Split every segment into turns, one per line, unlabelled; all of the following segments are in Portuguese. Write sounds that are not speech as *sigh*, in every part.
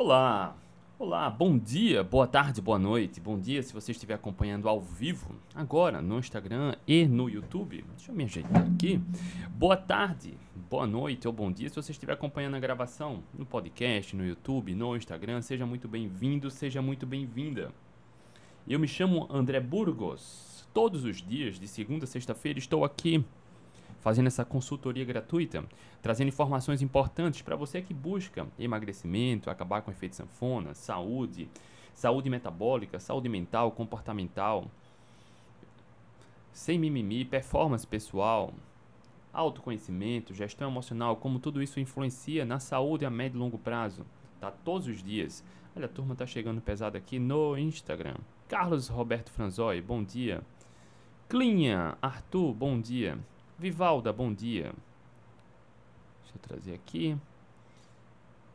Olá, olá, bom dia, boa tarde, boa noite, bom dia se você estiver acompanhando ao vivo, agora no Instagram e no YouTube. Deixa eu me ajeitar aqui. Boa tarde, boa noite ou bom dia se você estiver acompanhando a gravação no podcast, no YouTube, no Instagram. Seja muito bem-vindo, seja muito bem-vinda. Eu me chamo André Burgos. Todos os dias, de segunda a sexta-feira, estou aqui fazendo essa consultoria gratuita, trazendo informações importantes para você que busca emagrecimento, acabar com efeito sanfona, saúde, saúde metabólica, saúde mental, comportamental, sem mimimi, performance pessoal, autoconhecimento, gestão emocional, como tudo isso influencia na saúde a médio e longo prazo, tá? Todos os dias. Olha, a turma tá chegando pesada aqui no Instagram. Carlos Roberto Franzoi, bom dia. Clinha, Arthur, bom dia. Vivalda, bom dia. Deixa eu trazer aqui.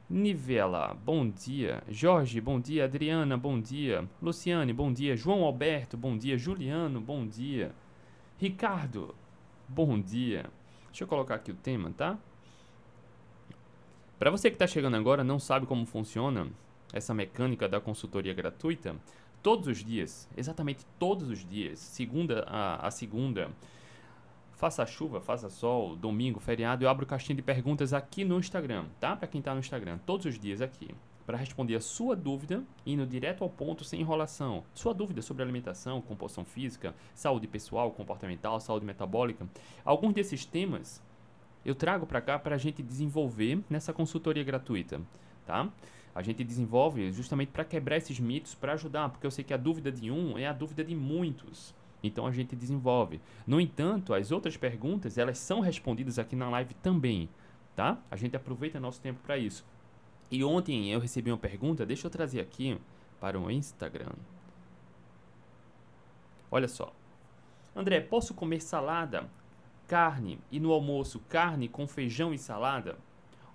Nivela, bom dia. Jorge, bom dia. Adriana, bom dia. Luciane, bom dia. João Alberto, bom dia. Juliano, bom dia. Ricardo, bom dia. Deixa eu colocar aqui o tema, tá? Para você que está chegando agora, não sabe como funciona essa mecânica da consultoria gratuita, todos os dias, exatamente todos os dias, segunda a, a segunda, Faça chuva, faça sol, domingo, feriado, eu abro caixinha de perguntas aqui no Instagram, tá? Para quem tá no Instagram, todos os dias aqui, para responder a sua dúvida, indo direto ao ponto sem enrolação. Sua dúvida sobre alimentação, composição física, saúde pessoal, comportamental, saúde metabólica. Alguns desses temas eu trago para cá para a gente desenvolver nessa consultoria gratuita, tá? A gente desenvolve justamente para quebrar esses mitos, para ajudar, porque eu sei que a dúvida de um é a dúvida de muitos. Então a gente desenvolve. No entanto, as outras perguntas, elas são respondidas aqui na live também, tá? A gente aproveita nosso tempo para isso. E ontem eu recebi uma pergunta, deixa eu trazer aqui para o Instagram. Olha só. André, posso comer salada, carne e no almoço carne com feijão e salada?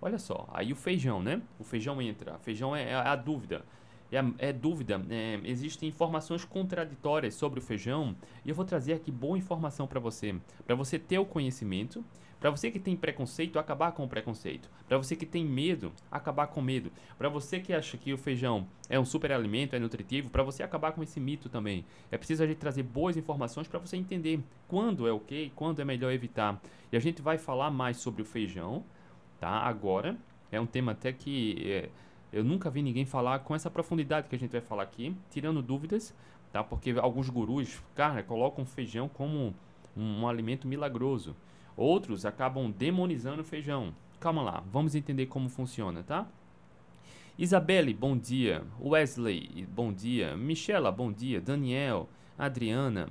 Olha só, aí o feijão, né? O feijão entra. Feijão é, é a dúvida é, é dúvida, é, existem informações contraditórias sobre o feijão e eu vou trazer aqui boa informação para você, para você ter o conhecimento, para você que tem preconceito, acabar com o preconceito, para você que tem medo, acabar com medo, para você que acha que o feijão é um super alimento, é nutritivo, para você acabar com esse mito também. É preciso a gente trazer boas informações para você entender quando é ok e quando é melhor evitar. E a gente vai falar mais sobre o feijão, tá? Agora é um tema até que é, eu nunca vi ninguém falar com essa profundidade que a gente vai falar aqui, tirando dúvidas, tá? Porque alguns gurus, cara, colocam feijão como um, um alimento milagroso. Outros acabam demonizando o feijão. Calma lá, vamos entender como funciona, tá? Isabelle, bom dia. Wesley, bom dia. Michela, bom dia. Daniel, Adriana,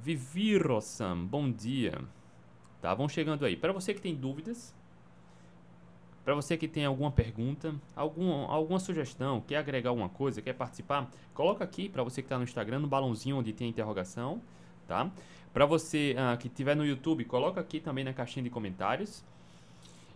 Vivirosam, bom dia. Tá, vão chegando aí. Para você que tem dúvidas, para você que tem alguma pergunta, algum, alguma sugestão, quer agregar alguma coisa, quer participar, coloca aqui para você que está no Instagram, no balãozinho onde tem a interrogação, tá? Para você uh, que estiver no YouTube, coloca aqui também na caixinha de comentários.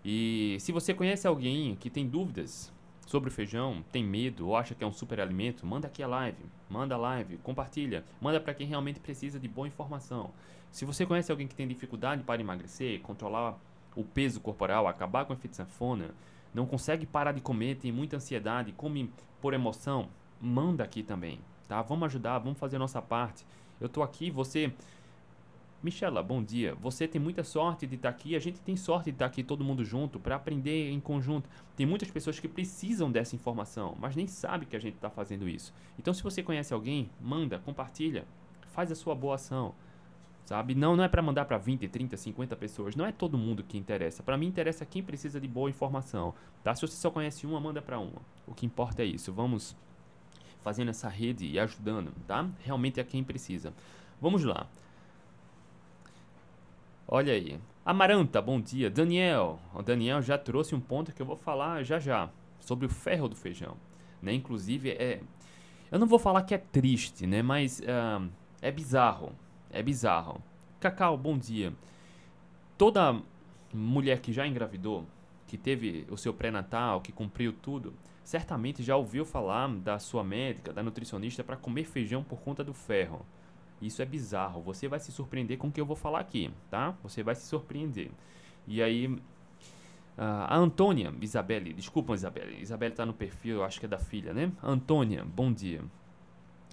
E se você conhece alguém que tem dúvidas sobre o feijão, tem medo ou acha que é um super alimento, manda aqui a live, manda a live, compartilha, manda para quem realmente precisa de boa informação. Se você conhece alguém que tem dificuldade para emagrecer, controlar o peso corporal, acabar com a efeito sanfona, não consegue parar de comer, tem muita ansiedade, come por emoção, manda aqui também, tá? Vamos ajudar, vamos fazer a nossa parte. Eu tô aqui, você Michela, bom dia. Você tem muita sorte de estar tá aqui. A gente tem sorte de estar tá aqui todo mundo junto para aprender em conjunto. Tem muitas pessoas que precisam dessa informação, mas nem sabe que a gente está fazendo isso. Então, se você conhece alguém, manda, compartilha, faz a sua boa ação sabe? Não, não é para mandar para 20, 30, 50 pessoas, não é todo mundo que interessa. Para mim interessa quem precisa de boa informação, tá? Se você só conhece uma, manda para uma. O que importa é isso. Vamos fazendo essa rede e ajudando, tá? Realmente é quem precisa. Vamos lá. Olha aí. Amaranta, bom dia. Daniel. O Daniel já trouxe um ponto que eu vou falar já já sobre o ferro do feijão, né? Inclusive é eu não vou falar que é triste, né? Mas uh, é bizarro é bizarro. Cacau, bom dia. Toda mulher que já engravidou, que teve o seu pré-natal, que cumpriu tudo, certamente já ouviu falar da sua médica, da nutricionista, para comer feijão por conta do ferro. Isso é bizarro. Você vai se surpreender com o que eu vou falar aqui, tá? Você vai se surpreender. E aí, a Antônia Isabelle, desculpa Isabelle, Isabelle está no perfil, eu acho que é da filha, né? Antônia, bom dia.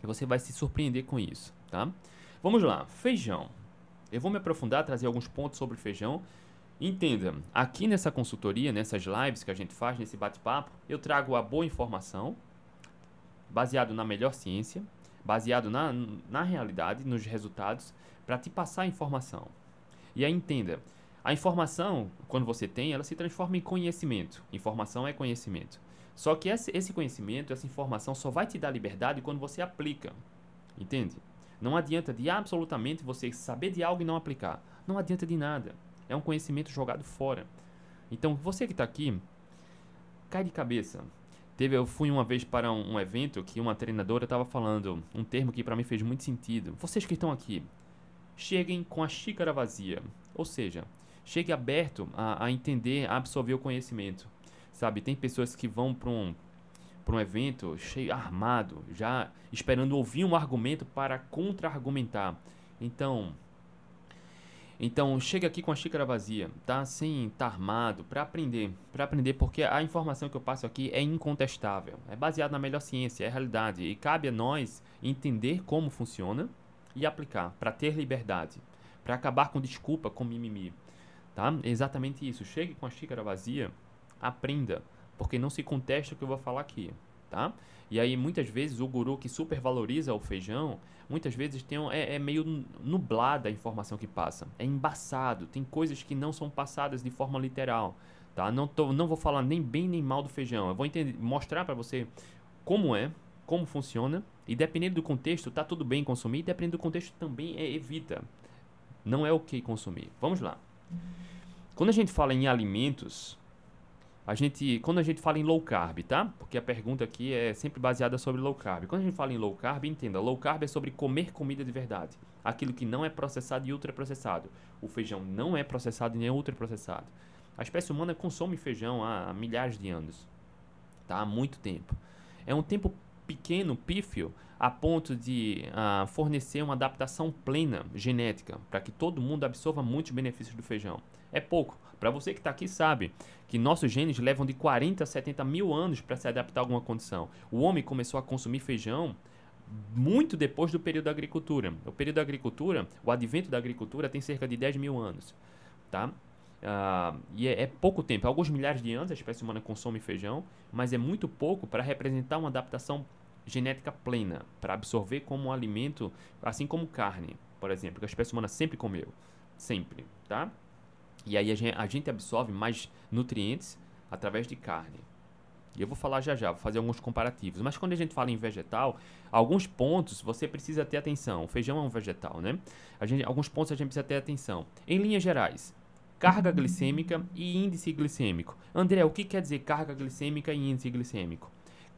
Você vai se surpreender com isso, tá? Vamos lá, feijão. Eu vou me aprofundar, trazer alguns pontos sobre feijão. Entenda, aqui nessa consultoria, nessas lives que a gente faz, nesse bate-papo, eu trago a boa informação, baseado na melhor ciência, baseado na, na realidade, nos resultados, para te passar a informação. E aí entenda, a informação, quando você tem, ela se transforma em conhecimento. Informação é conhecimento. Só que esse conhecimento, essa informação só vai te dar liberdade quando você aplica. Entende? Não adianta de absolutamente você saber de algo e não aplicar. Não adianta de nada. É um conhecimento jogado fora. Então, você que está aqui, cai de cabeça. Teve, eu fui uma vez para um, um evento que uma treinadora estava falando um termo que para mim fez muito sentido. Vocês que estão aqui, cheguem com a xícara vazia. Ou seja, chegue aberto a, a entender, a absorver o conhecimento. Sabe, tem pessoas que vão para um, para um evento cheio armado, já esperando ouvir um argumento para contra-argumentar. Então, então chega aqui com a xícara vazia, tá? Sem estar tá armado, para aprender, para aprender porque a informação que eu passo aqui é incontestável, é baseada na melhor ciência, é realidade e cabe a nós entender como funciona e aplicar para ter liberdade, para acabar com desculpa, com mimimi, tá? Exatamente isso. Chegue com a xícara vazia, aprenda, porque não se contesta o que eu vou falar aqui, tá? E aí muitas vezes o guru que supervaloriza o feijão, muitas vezes tem um, é, é, meio nublada a informação que passa, é embaçado, tem coisas que não são passadas de forma literal, tá? Não tô, não vou falar nem bem nem mal do feijão, eu vou entender, mostrar para você como é, como funciona e dependendo do contexto tá tudo bem consumir, dependendo do contexto também é evita, não é o que consumir. Vamos lá. Quando a gente fala em alimentos, a gente, quando a gente fala em low carb, tá? Porque a pergunta aqui é sempre baseada sobre low carb. Quando a gente fala em low carb, entenda, low carb é sobre comer comida de verdade. Aquilo que não é processado e ultraprocessado. O feijão não é processado nem ultraprocessado. A espécie humana consome feijão há milhares de anos. Tá? Há muito tempo. É um tempo pequeno, pífio, a ponto de uh, fornecer uma adaptação plena genética para que todo mundo absorva muitos benefícios do feijão. É pouco. Para você que está aqui sabe que nossos genes levam de 40 a 70 mil anos para se adaptar a alguma condição. O homem começou a consumir feijão muito depois do período da agricultura. O período da agricultura, o advento da agricultura tem cerca de 10 mil anos. Tá? Uh, e é, é, pouco tempo, alguns milhares de anos a espécie humana consome feijão, mas é muito pouco para representar uma adaptação genética plena, para absorver como um alimento, assim como carne, por exemplo, que a espécie humana sempre comeu. Sempre, tá? E aí a gente, a gente absorve mais nutrientes através de carne. E eu vou falar já já, vou fazer alguns comparativos. Mas quando a gente fala em vegetal, alguns pontos você precisa ter atenção. O feijão é um vegetal, né? A gente, alguns pontos a gente precisa ter atenção. Em linhas gerais, carga glicêmica e índice glicêmico. André, o que quer dizer carga glicêmica e índice glicêmico?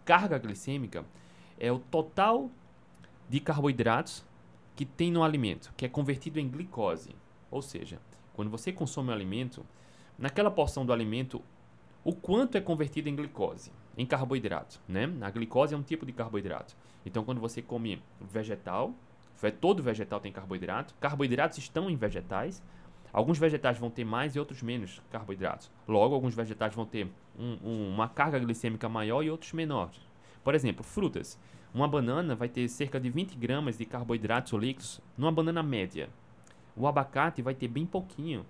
Carga glicêmica é o total de carboidratos que tem no alimento, que é convertido em glicose. Ou seja, quando você consome um alimento, naquela porção do alimento, o quanto é convertido em glicose, em carboidrato, né? A glicose é um tipo de carboidrato. Então, quando você come vegetal, todo vegetal tem carboidrato. Carboidratos estão em vegetais. Alguns vegetais vão ter mais e outros menos carboidratos. Logo, alguns vegetais vão ter um, um, uma carga glicêmica maior e outros menores. Por exemplo, frutas. Uma banana vai ter cerca de 20 gramas de carboidratos líquidos numa banana média. O abacate vai ter bem pouquinho,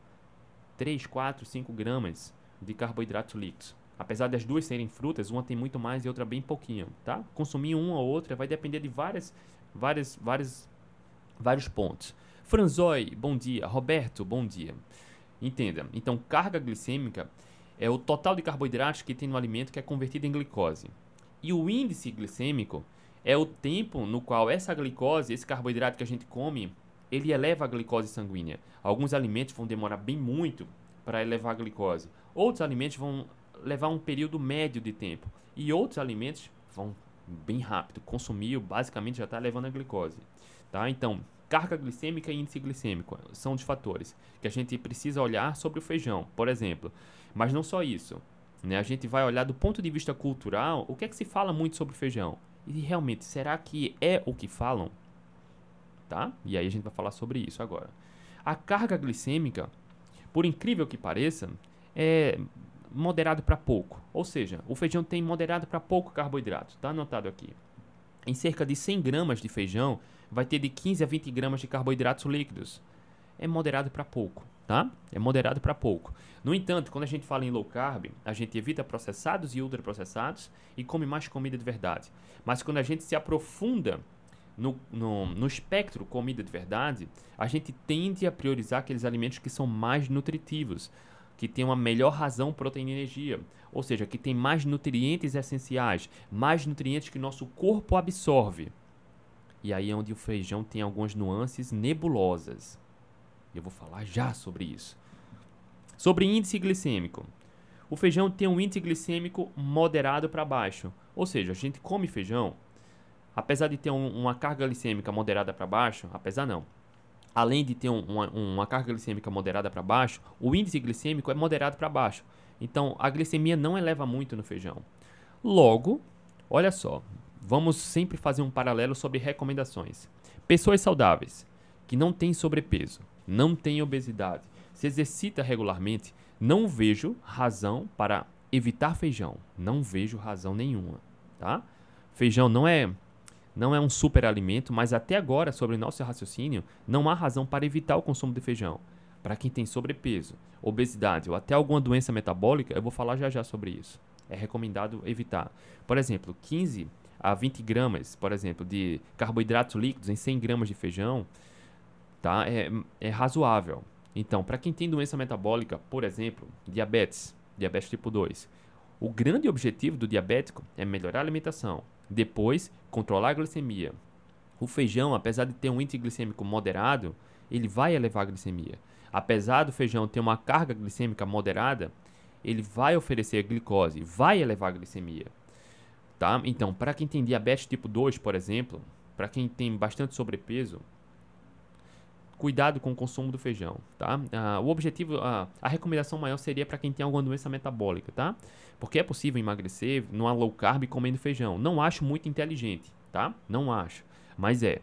3, 4, 5 gramas de carboidratos líquidos. Apesar das duas serem frutas, uma tem muito mais e outra bem pouquinho, tá? Consumir uma ou outra vai depender de várias, várias, várias, vários pontos. Franzoi, bom dia. Roberto, bom dia. Entenda. Então, carga glicêmica é o total de carboidratos que tem no alimento que é convertido em glicose. E o índice glicêmico é o tempo no qual essa glicose, esse carboidrato que a gente come, ele eleva a glicose sanguínea. Alguns alimentos vão demorar bem muito para elevar a glicose. Outros alimentos vão levar um período médio de tempo. E outros alimentos vão bem rápido. Consumiu, basicamente já está levando a glicose. Tá? Então, carga glicêmica e índice glicêmico são os fatores que a gente precisa olhar sobre o feijão, por exemplo. Mas não só isso. Né? A gente vai olhar do ponto de vista cultural o que é que se fala muito sobre feijão. E realmente, será que é o que falam? Tá? E aí a gente vai falar sobre isso agora. A carga glicêmica, por incrível que pareça, é moderado para pouco. Ou seja, o feijão tem moderado para pouco carboidrato. Está anotado aqui. Em cerca de 100 gramas de feijão, vai ter de 15 a 20 gramas de carboidratos líquidos. É moderado para pouco, tá? É moderado para pouco. No entanto, quando a gente fala em low carb, a gente evita processados e ultraprocessados e come mais comida de verdade. Mas quando a gente se aprofunda no, no, no espectro comida de verdade, a gente tende a priorizar aqueles alimentos que são mais nutritivos, que têm uma melhor razão proteína e energia, ou seja, que tem mais nutrientes essenciais, mais nutrientes que nosso corpo absorve. E aí é onde o feijão tem algumas nuances nebulosas. Eu vou falar já sobre isso. Sobre índice glicêmico. O feijão tem um índice glicêmico moderado para baixo. Ou seja, a gente come feijão, apesar de ter um, uma carga glicêmica moderada para baixo, apesar não, além de ter um, uma, uma, carga glicêmica moderada para baixo, o índice glicêmico é moderado para baixo. Então a glicemia não eleva muito no feijão. Logo, olha só, vamos sempre fazer um paralelo sobre recomendações. Pessoas saudáveis que não têm sobrepeso, não têm obesidade, se exercita regularmente, não vejo razão para evitar feijão. Não vejo razão nenhuma, tá? Feijão não é não é um super alimento, mas até agora, sobre nosso raciocínio, não há razão para evitar o consumo de feijão. Para quem tem sobrepeso, obesidade ou até alguma doença metabólica, eu vou falar já já sobre isso. É recomendado evitar. Por exemplo, 15 a 20 gramas, por exemplo, de carboidratos líquidos em 100 gramas de feijão, tá? é, é razoável. Então, para quem tem doença metabólica, por exemplo, diabetes, diabetes tipo 2, o grande objetivo do diabético é melhorar a alimentação, depois, controlar a glicemia. O feijão, apesar de ter um índice glicêmico moderado, ele vai elevar a glicemia. Apesar do feijão ter uma carga glicêmica moderada, ele vai oferecer glicose, vai elevar a glicemia. Tá? Então, para quem tem diabetes tipo 2, por exemplo, para quem tem bastante sobrepeso, cuidado com o consumo do feijão, tá? Ah, o objetivo, ah, a recomendação maior seria para quem tem alguma doença metabólica, tá? Porque é possível emagrecer numa low carb comendo feijão. Não acho muito inteligente, tá? Não acho, mas é,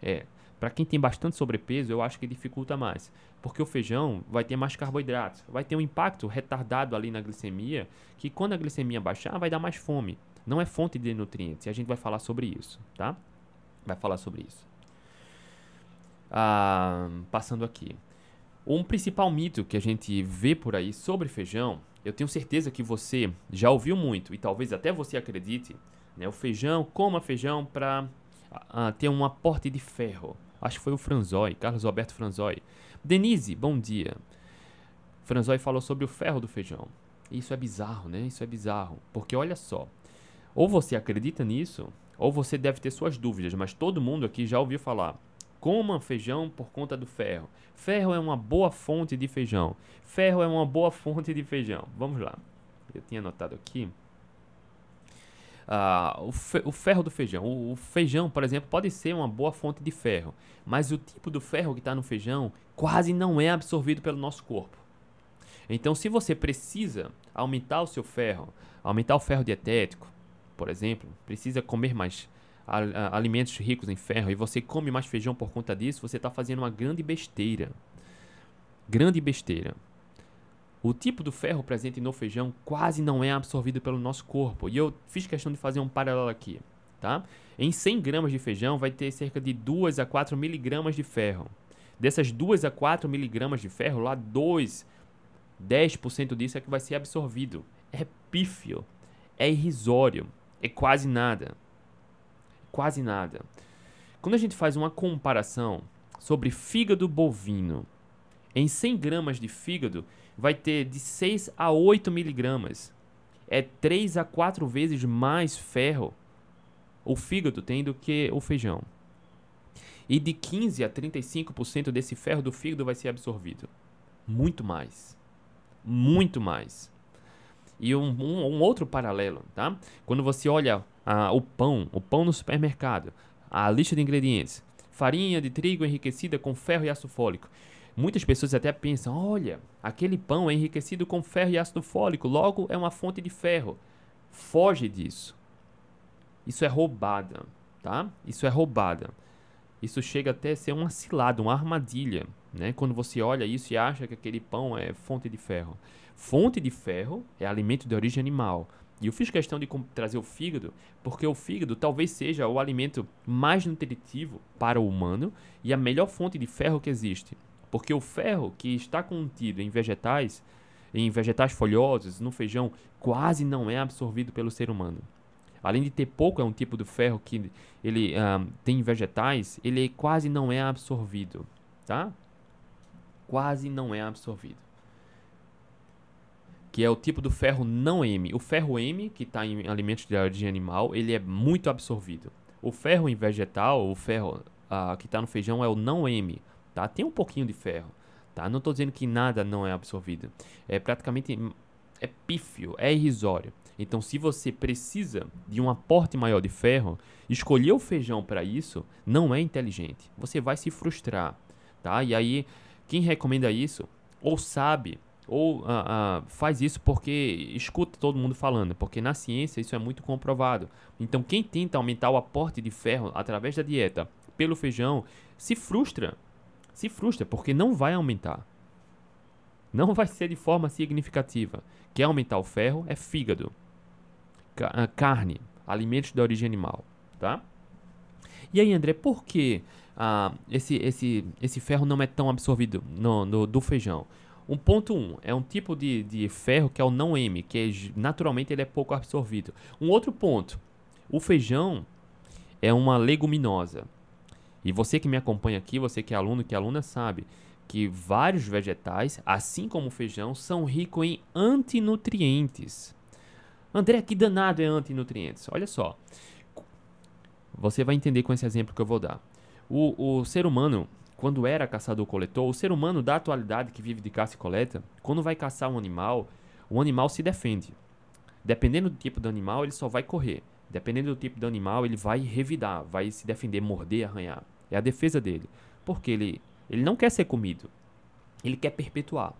é. Para quem tem bastante sobrepeso, eu acho que dificulta mais, porque o feijão vai ter mais carboidratos, vai ter um impacto retardado ali na glicemia, que quando a glicemia baixar, vai dar mais fome. Não é fonte de nutrientes. E a gente vai falar sobre isso, tá? Vai falar sobre isso ah, passando aqui. Um principal mito que a gente vê por aí sobre feijão, eu tenho certeza que você já ouviu muito e talvez até você acredite, né? O feijão, coma feijão para ah, ter um aporte de ferro. Acho que foi o Franzói, Carlos Alberto Franzói. Denise, bom dia. Franzói falou sobre o ferro do feijão. Isso é bizarro, né? Isso é bizarro. Porque olha só, ou você acredita nisso, ou você deve ter suas dúvidas, mas todo mundo aqui já ouviu falar Coma feijão por conta do ferro. Ferro é uma boa fonte de feijão. Ferro é uma boa fonte de feijão. Vamos lá. Eu tinha anotado aqui. Ah, o, fe o, ferro do feijão. O, o, feijão, por exemplo, pode ser uma boa fonte de ferro, mas o tipo do ferro que está no feijão quase não é absorvido pelo nosso corpo. Então, se você precisa aumentar o seu ferro, aumentar o ferro dietético, por exemplo, precisa comer mais alimentos ricos em ferro e você come mais feijão por conta disso, você está fazendo uma grande besteira. Grande besteira. O tipo do ferro presente no feijão quase não é absorvido pelo nosso corpo. E eu fiz questão de fazer um paralelo aqui. Tá? Em 100 gramas de feijão vai ter cerca de 2 a 4 miligramas de ferro. Dessas 2 a 4 miligramas de ferro, lá 2, 10% disso é que vai ser absorvido. É pífio, é irrisório, é quase nada quase nada. Quando a gente faz uma comparação sobre fígado bovino, em 100 gramas de fígado vai ter de 6 a 8 miligramas. É 3 a 4 vezes mais ferro o fígado tem do que o feijão. E de 15 a 35% desse ferro do fígado vai ser absorvido. Muito mais. Muito mais. E um, um, um outro paralelo, tá? Quando você olha ah, o pão, o pão no supermercado, a lista de ingredientes, farinha de trigo enriquecida com ferro e ácido fólico. Muitas pessoas até pensam: olha, aquele pão é enriquecido com ferro e ácido fólico, logo é uma fonte de ferro. Foge disso. Isso é roubada, tá? Isso é roubada. isso chega até a ser uma cilada, uma armadilha, né? Quando você olha isso e acha que aquele pão é fonte de ferro. Fonte de ferro é alimento de origem animal. E eu fiz questão de trazer o fígado, porque o fígado talvez seja o alimento mais nutritivo para o humano e a melhor fonte de ferro que existe. Porque o ferro que está contido em vegetais, em vegetais folhosos, no feijão, quase não é absorvido pelo ser humano. Além de ter pouco, é um tipo de ferro que ele um, tem em vegetais, ele quase não é absorvido, tá? Quase não é absorvido. Que é o tipo do ferro não M. O ferro M, que está em alimentos de origem animal, ele é muito absorvido. O ferro em vegetal, o ferro uh, que está no feijão é o não M, tá? Tem um pouquinho de ferro, tá? Não estou dizendo que nada não é absorvido. É praticamente é pífio, é irrisório. Então, se você precisa de um aporte maior de ferro, escolher o feijão para isso não é inteligente. Você vai se frustrar, tá? E aí, quem recomenda isso, ou sabe, ou uh, uh, faz isso porque escuta todo mundo falando, porque na ciência isso é muito comprovado. Então, quem tenta aumentar o aporte de ferro através da dieta pelo feijão se frustra, se frustra porque não vai aumentar. Não vai ser de forma significativa. Quer aumentar o ferro é fígado. Ah, carne, alimentos de origem animal, tá? E aí, André, por que ah, esse, esse, esse ferro não é tão absorvido no, no, do feijão? Um ponto 1 um, é um tipo de, de ferro que é o não M, que é, naturalmente ele é pouco absorvido. Um outro ponto, o feijão é uma leguminosa. E você que me acompanha aqui, você que é aluno, que é aluna, sabe que vários vegetais, assim como o feijão, são ricos em antinutrientes. André, que danado é antinutrientes? Olha só. Você vai entender com esse exemplo que eu vou dar. O, o ser humano, quando era caçador-coletor, o ser humano da atualidade que vive de caça e coleta, quando vai caçar um animal, o animal se defende. Dependendo do tipo do animal, ele só vai correr. Dependendo do tipo do animal, ele vai revidar, vai se defender, morder, arranhar. É a defesa dele. Porque ele, ele não quer ser comido. Ele quer perpetuar.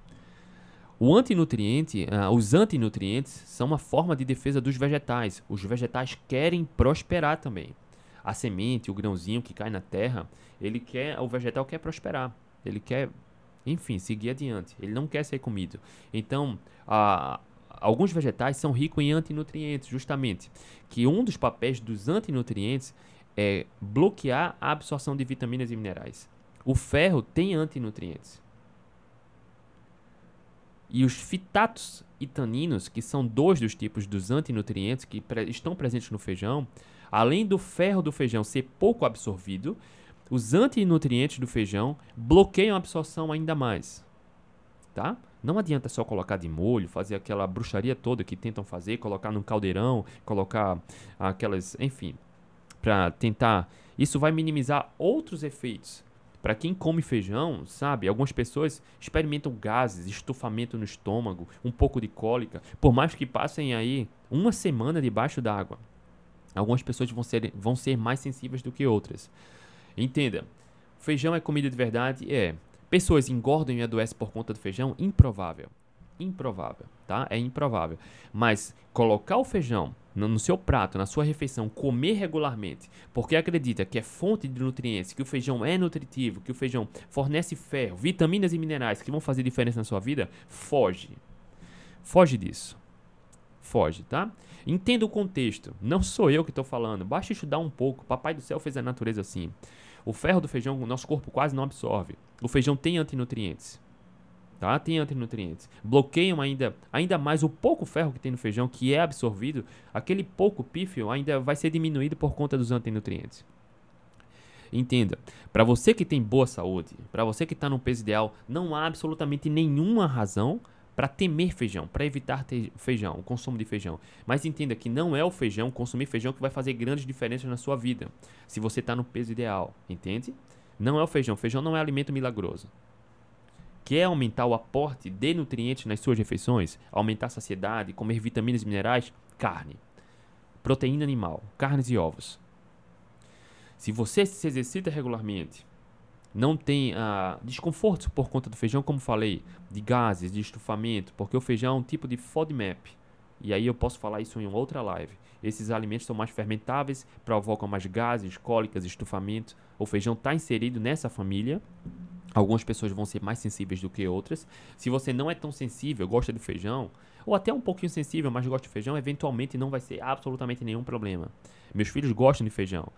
O antinutriente, uh, os antinutrientes são uma forma de defesa dos vegetais. Os vegetais querem prosperar também. A semente, o grãozinho que cai na terra, ele quer, o vegetal quer prosperar. Ele quer, enfim, seguir adiante. Ele não quer ser comido. Então, uh, alguns vegetais são ricos em antinutrientes, justamente. Que um dos papéis dos antinutrientes é bloquear a absorção de vitaminas e minerais. O ferro tem antinutrientes. E os fitatos e taninos, que são dois dos tipos dos antinutrientes que pre estão presentes no feijão, além do ferro do feijão ser pouco absorvido, os antinutrientes do feijão bloqueiam a absorção ainda mais. Tá? Não adianta só colocar de molho, fazer aquela bruxaria toda que tentam fazer, colocar num caldeirão, colocar aquelas, enfim, para tentar. Isso vai minimizar outros efeitos para quem come feijão, sabe, algumas pessoas experimentam gases, estufamento no estômago, um pouco de cólica, por mais que passem aí uma semana debaixo d'água. Algumas pessoas vão ser, vão ser mais sensíveis do que outras. Entenda, feijão é comida de verdade? É. Pessoas engordam e adoecem por conta do feijão? Improvável. Improvável, tá? É improvável. Mas colocar o feijão no seu prato, na sua refeição, comer regularmente, porque acredita que é fonte de nutrientes, que o feijão é nutritivo, que o feijão fornece ferro, vitaminas e minerais que vão fazer diferença na sua vida, foge. Foge disso. Foge, tá? Entenda o contexto. Não sou eu que estou falando. Basta estudar um pouco. Papai do céu fez a natureza assim. O ferro do feijão, o nosso corpo quase não absorve. O feijão tem antinutrientes tá? Tem antinutrientes. Bloqueiam ainda, ainda mais o pouco ferro que tem no feijão, que é absorvido, aquele pouco pífio ainda vai ser diminuído por conta dos antinutrientes. Entenda, para você que tem boa saúde, para você que está no peso ideal, não há absolutamente nenhuma razão para temer feijão, para evitar feijão, o consumo de feijão. Mas entenda que não é o feijão, consumir feijão, que vai fazer grandes diferenças na sua vida, se você está no peso ideal, entende? Não é o feijão, feijão não é alimento milagroso. Quer aumentar o aporte de nutrientes nas suas refeições? Aumentar a saciedade, comer vitaminas e minerais? Carne. Proteína animal, carnes e ovos. Se você se exercita regularmente, não tem ah, desconforto por conta do feijão, como falei, de gases, de estufamento, porque o feijão é um tipo de FODMAP. E aí eu posso falar isso em outra live. Esses alimentos são mais fermentáveis, provocam mais gases, cólicas, estufamento. O feijão está inserido nessa família. Algumas pessoas vão ser mais sensíveis do que outras. Se você não é tão sensível, gosta de feijão, ou até um pouquinho sensível, mas gosta de feijão, eventualmente não vai ser absolutamente nenhum problema. Meus filhos gostam de feijão.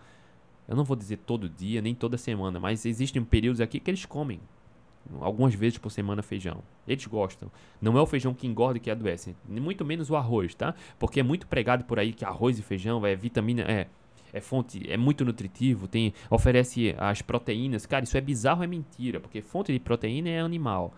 Eu não vou dizer todo dia, nem toda semana, mas existem períodos aqui que eles comem algumas vezes por semana feijão. Eles gostam. Não é o feijão que engorda e que adoece, muito menos o arroz, tá? Porque é muito pregado por aí que arroz e feijão é vitamina, é é fonte, é muito nutritivo, tem oferece as proteínas. Cara, isso é bizarro, é mentira, porque fonte de proteína é animal.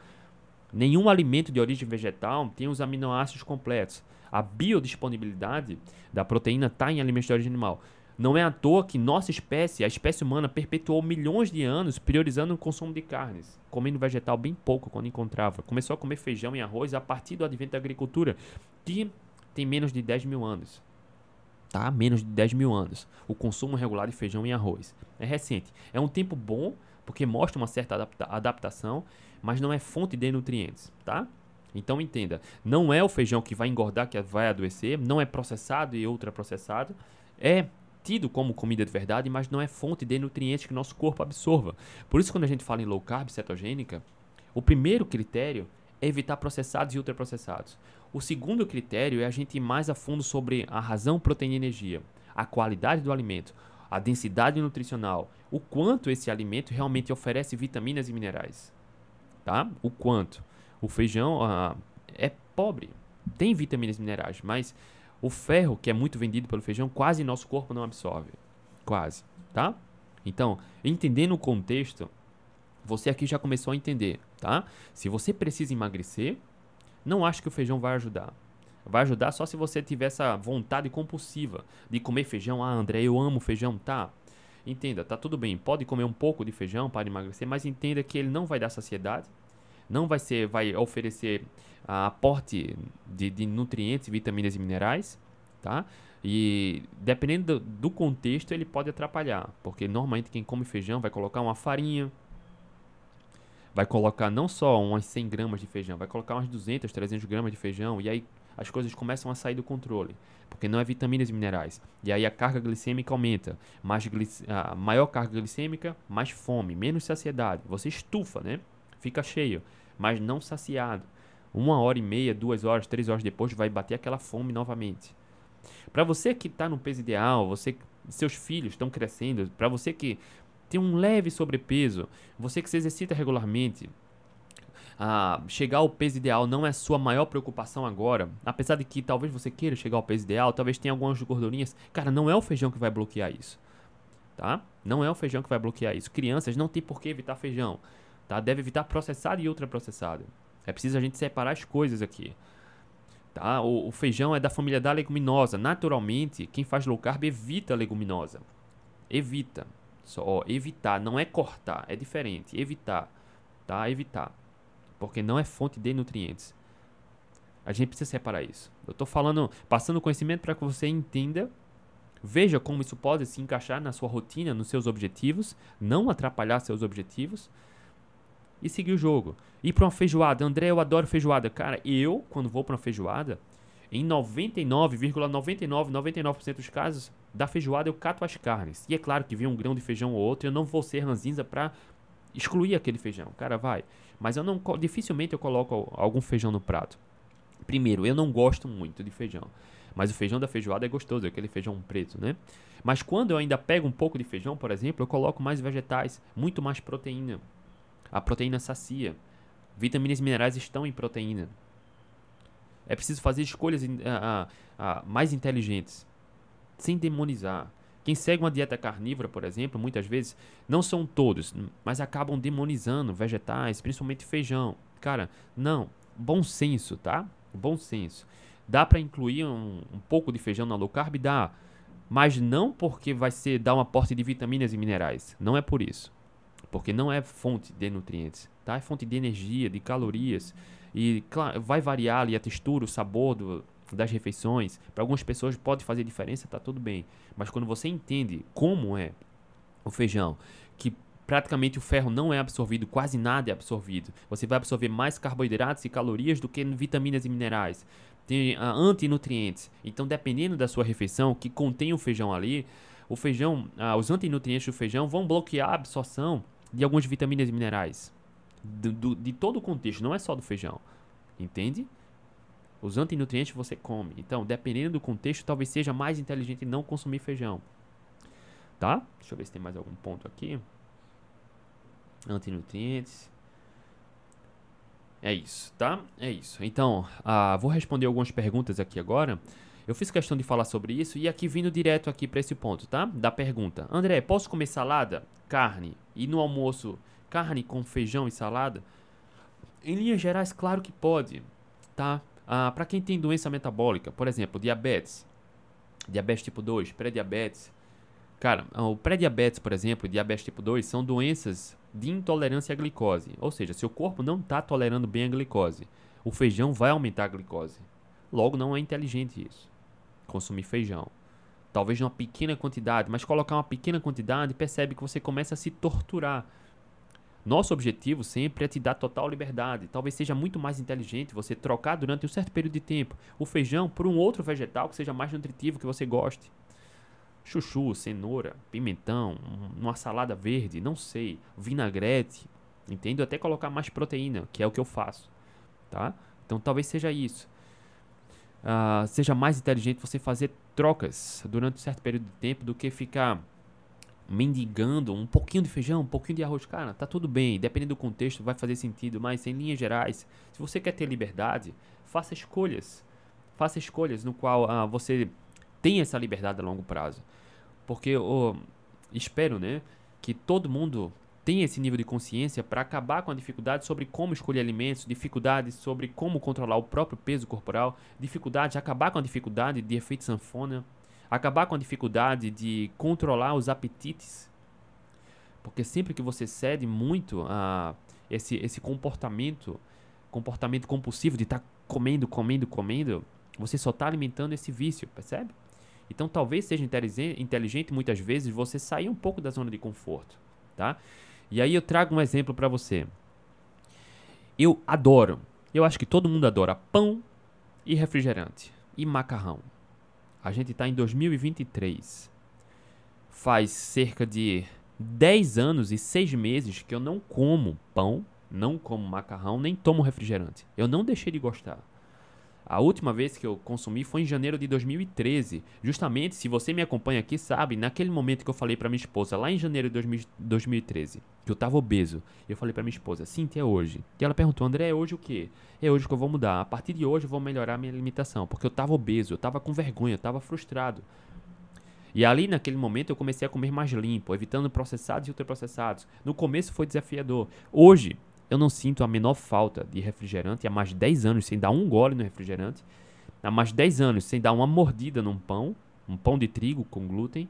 Nenhum alimento de origem vegetal tem os aminoácidos completos. A biodisponibilidade da proteína está em alimentos de origem animal. Não é à toa que nossa espécie, a espécie humana, perpetuou milhões de anos priorizando o consumo de carnes, comendo vegetal bem pouco quando encontrava. Começou a comer feijão e arroz a partir do advento da agricultura, que tem menos de 10 mil anos. Tá? Menos de 10 mil anos. O consumo regular de feijão e arroz. É recente. É um tempo bom, porque mostra uma certa adapta adaptação, mas não é fonte de nutrientes, tá? Então entenda, não é o feijão que vai engordar, que vai adoecer, não é processado e ultraprocessado, é tido como comida de verdade, mas não é fonte de nutrientes que nosso corpo absorva. Por isso, quando a gente fala em low carb cetogênica, o primeiro critério é evitar processados e ultraprocessados. O segundo critério é a gente ir mais a fundo sobre a razão, proteína e energia, a qualidade do alimento, a densidade nutricional, o quanto esse alimento realmente oferece vitaminas e minerais. Tá? O quanto. O feijão ah, é pobre, tem vitaminas e minerais, mas o ferro, que é muito vendido pelo feijão, quase nosso corpo não absorve. Quase, tá? Então, entendendo o contexto, você aqui já começou a entender, tá? Se você precisa emagrecer, não acho que o feijão vai ajudar. Vai ajudar só se você tiver essa vontade compulsiva de comer feijão. Ah, André, eu amo feijão, tá? Entenda, tá tudo bem. Pode comer um pouco de feijão para emagrecer, mas entenda que ele não vai dar saciedade, não vai ser, vai oferecer aporte de, de nutrientes, vitaminas e minerais, tá? E dependendo do, contexto, ele pode atrapalhar, porque normalmente quem come feijão vai colocar uma farinha, vai colocar não só umas 100 gramas de feijão, vai colocar umas 200, 300 gramas de feijão, e aí as coisas começam a sair do controle, porque não é vitaminas e minerais. E aí a carga glicêmica aumenta, mais glic... a maior carga glicêmica, mais fome, menos saciedade. Você estufa, né? Fica cheio, mas não saciado uma hora e meia, duas horas, três horas depois, vai bater aquela fome novamente. Para você que está no peso ideal, você, seus filhos estão crescendo, para você que tem um leve sobrepeso, você que se exercita regularmente, ah, chegar ao peso ideal não é sua maior preocupação agora, apesar de que talvez você queira chegar ao peso ideal, talvez tenha algumas gordurinhas, cara, não é o feijão que vai bloquear isso, tá? Não é o feijão que vai bloquear isso. Crianças não tem por que evitar feijão, tá? Deve evitar processado e ultraprocessado. É preciso a gente separar as coisas aqui. Tá? O, o, feijão é da família da leguminosa. Naturalmente, quem faz low carb evita a leguminosa. Evita. Só ó, evitar, não é cortar, é diferente. Evitar, tá? Evitar. Porque não é fonte de nutrientes. A gente precisa separar isso. Eu estou falando, passando conhecimento para que você entenda, veja como isso pode se encaixar na sua rotina, nos seus objetivos, não atrapalhar seus objetivos e seguir o jogo. Ir para uma feijoada. André, eu adoro feijoada. Cara, eu, quando vou para uma feijoada, em 99,99, 99% dos casos, da feijoada eu cato as carnes. E é claro que vem um grão de feijão ou outro, eu não vou ser ranzinza para excluir aquele feijão. Cara, vai. Mas eu não dificilmente eu coloco algum feijão no prato. Primeiro, eu não gosto muito de feijão. Mas o feijão da feijoada é gostoso, é aquele feijão preto, né? Mas quando eu ainda pego um pouco de feijão, por exemplo, eu coloco mais vegetais, muito mais proteína. A proteína sacia. Vitaminas e minerais estão em proteína. É preciso fazer escolhas uh, uh, uh, mais inteligentes, sem demonizar. Quem segue uma dieta carnívora, por exemplo, muitas vezes, não são todos, mas acabam demonizando vegetais, principalmente feijão. Cara, não. Bom senso, tá? Bom senso. Dá para incluir um, um, pouco de feijão na low carb? Dá. Mas não porque vai ser dar um aporte de vitaminas e minerais. Não é por isso porque não é fonte de nutrientes, tá? É fonte de energia, de calorias e claro, vai variar ali a textura, o sabor do, das refeições. Para algumas pessoas pode fazer diferença, tá tudo bem. Mas quando você entende como é o feijão, que praticamente o ferro não é absorvido, quase nada é absorvido. Você vai absorver mais carboidratos e calorias do que vitaminas e minerais. tem ah, antinutrientes. Então, dependendo da sua refeição que contém o feijão ali, o feijão, ah, os antinutrientes do feijão vão bloquear a absorção de algumas vitaminas e minerais. Do, do, de todo o contexto, não é só do feijão. Entende? Os antinutrientes você come. Então, dependendo do contexto, talvez seja mais inteligente não consumir feijão. Tá? Deixa eu ver se tem mais algum ponto aqui. Antinutrientes. É isso, tá? É isso. Então, ah, vou responder algumas perguntas aqui agora. Eu fiz questão de falar sobre isso e aqui vindo direto aqui para esse ponto, tá? Da pergunta. André, posso comer salada, carne e no almoço carne com feijão e salada? Em linhas gerais, claro que pode, tá? Ah, para quem tem doença metabólica, por exemplo, diabetes, diabetes tipo 2, pré-diabetes. Cara, o pré-diabetes, por exemplo, diabetes tipo 2 são doenças de intolerância à glicose. Ou seja, seu corpo não está tolerando bem a glicose. O feijão vai aumentar a glicose. Logo, não é inteligente isso consumir feijão. Talvez numa pequena quantidade, mas colocar uma pequena quantidade percebe que você começa a se torturar. Nosso objetivo sempre é te dar total liberdade. Talvez seja muito mais inteligente você trocar durante um certo período de tempo o feijão por um outro vegetal que seja mais nutritivo, que você goste. Chuchu, cenoura, pimentão, uma salada verde, não sei, vinagrete, entendo até colocar mais proteína, que é o que eu faço, tá? Então talvez seja isso uh, seja mais inteligente você fazer trocas durante um certo período de tempo do que ficar mendigando um pouquinho de feijão, um pouquinho de arroz. Cara, tá tudo bem, dependendo do contexto vai fazer sentido, mas em linhas gerais, se você quer ter liberdade, faça escolhas. Faça escolhas no qual uh, você tem essa liberdade a longo prazo. Porque eu espero, né, que todo mundo tem esse nível de consciência para acabar com a dificuldade sobre como escolher alimentos, dificuldades sobre como controlar o próprio peso corporal, dificuldade, acabar com a dificuldade de efeito sanfona, acabar com a dificuldade de controlar os apetites. Porque sempre que você cede muito a esse, esse comportamento, comportamento compulsivo de estar tá comendo, comendo, comendo, você só está alimentando esse vício, percebe? Então talvez seja inteligente muitas vezes você sair um pouco da zona de conforto, tá? E aí eu trago um exemplo para você. Eu adoro, eu acho que todo mundo adora pão e refrigerante e macarrão. A gente está em 2023. Faz cerca de 10 anos e 6 meses que eu não como pão, não como macarrão, nem tomo refrigerante. Eu não deixei de gostar. A última vez que eu consumi foi em janeiro de 2013. Justamente, se você me acompanha aqui, sabe, naquele momento que eu falei para minha esposa, lá em janeiro de 2013, que eu tava obeso, eu falei para minha esposa, Cintia, é hoje. E ela perguntou, André, é hoje o quê? É hoje que eu vou mudar. A partir de hoje eu vou melhorar minha alimentação, porque eu tava obeso, eu tava com vergonha, eu tava frustrado. E ali, naquele momento, eu comecei a comer mais limpo, evitando processados e ultraprocessados. No começo foi desafiador. Hoje, eu não sinto a menor falta de refrigerante há mais de 10 anos sem dar um gole no refrigerante. Há mais de 10 anos sem dar uma mordida num pão, um pão de trigo com glúten.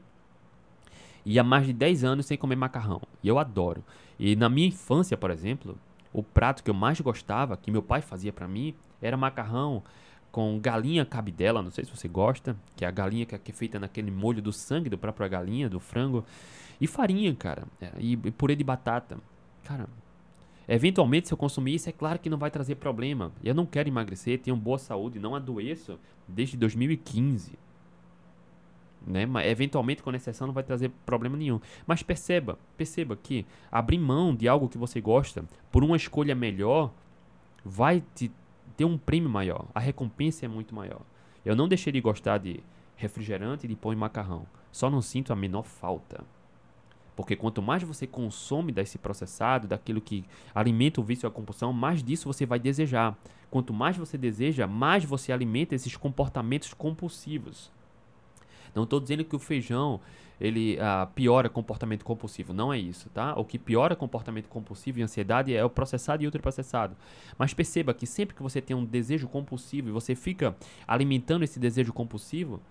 E há mais de 10 anos sem comer macarrão. E eu adoro. E na minha infância, por exemplo, o prato que eu mais gostava, que meu pai fazia para mim, era macarrão com galinha cabidela, não sei se você gosta, que é a galinha que é feita naquele molho do sangue do próprio galinha, do frango, e farinha, cara, e, e purê de batata. Cara, Eventualmente, se eu consumir isso, é claro que não vai trazer problema. Eu não quero emagrecer, tenho boa saúde, não adoeço desde 2015. Né? Mas, eventualmente, com exceção, não vai trazer problema nenhum. Mas perceba, perceba que abrir mão de algo que você gosta por uma escolha melhor vai te ter um prêmio maior. A recompensa é muito maior. Eu não deixei de gostar de refrigerante, de pão e macarrão. Só não sinto a menor falta. Porque quanto mais você consome desse processado, daquilo que alimenta o vício e a compulsão, mais disso você vai desejar. Quanto mais você deseja, mais você alimenta esses comportamentos compulsivos. Não estou dizendo que o feijão ele ah, piora comportamento compulsivo, não é isso, tá? O que piora comportamento compulsivo e ansiedade é o processado e ultraprocessado. Mas perceba que sempre que você tem um desejo compulsivo e você fica alimentando esse desejo compulsivo,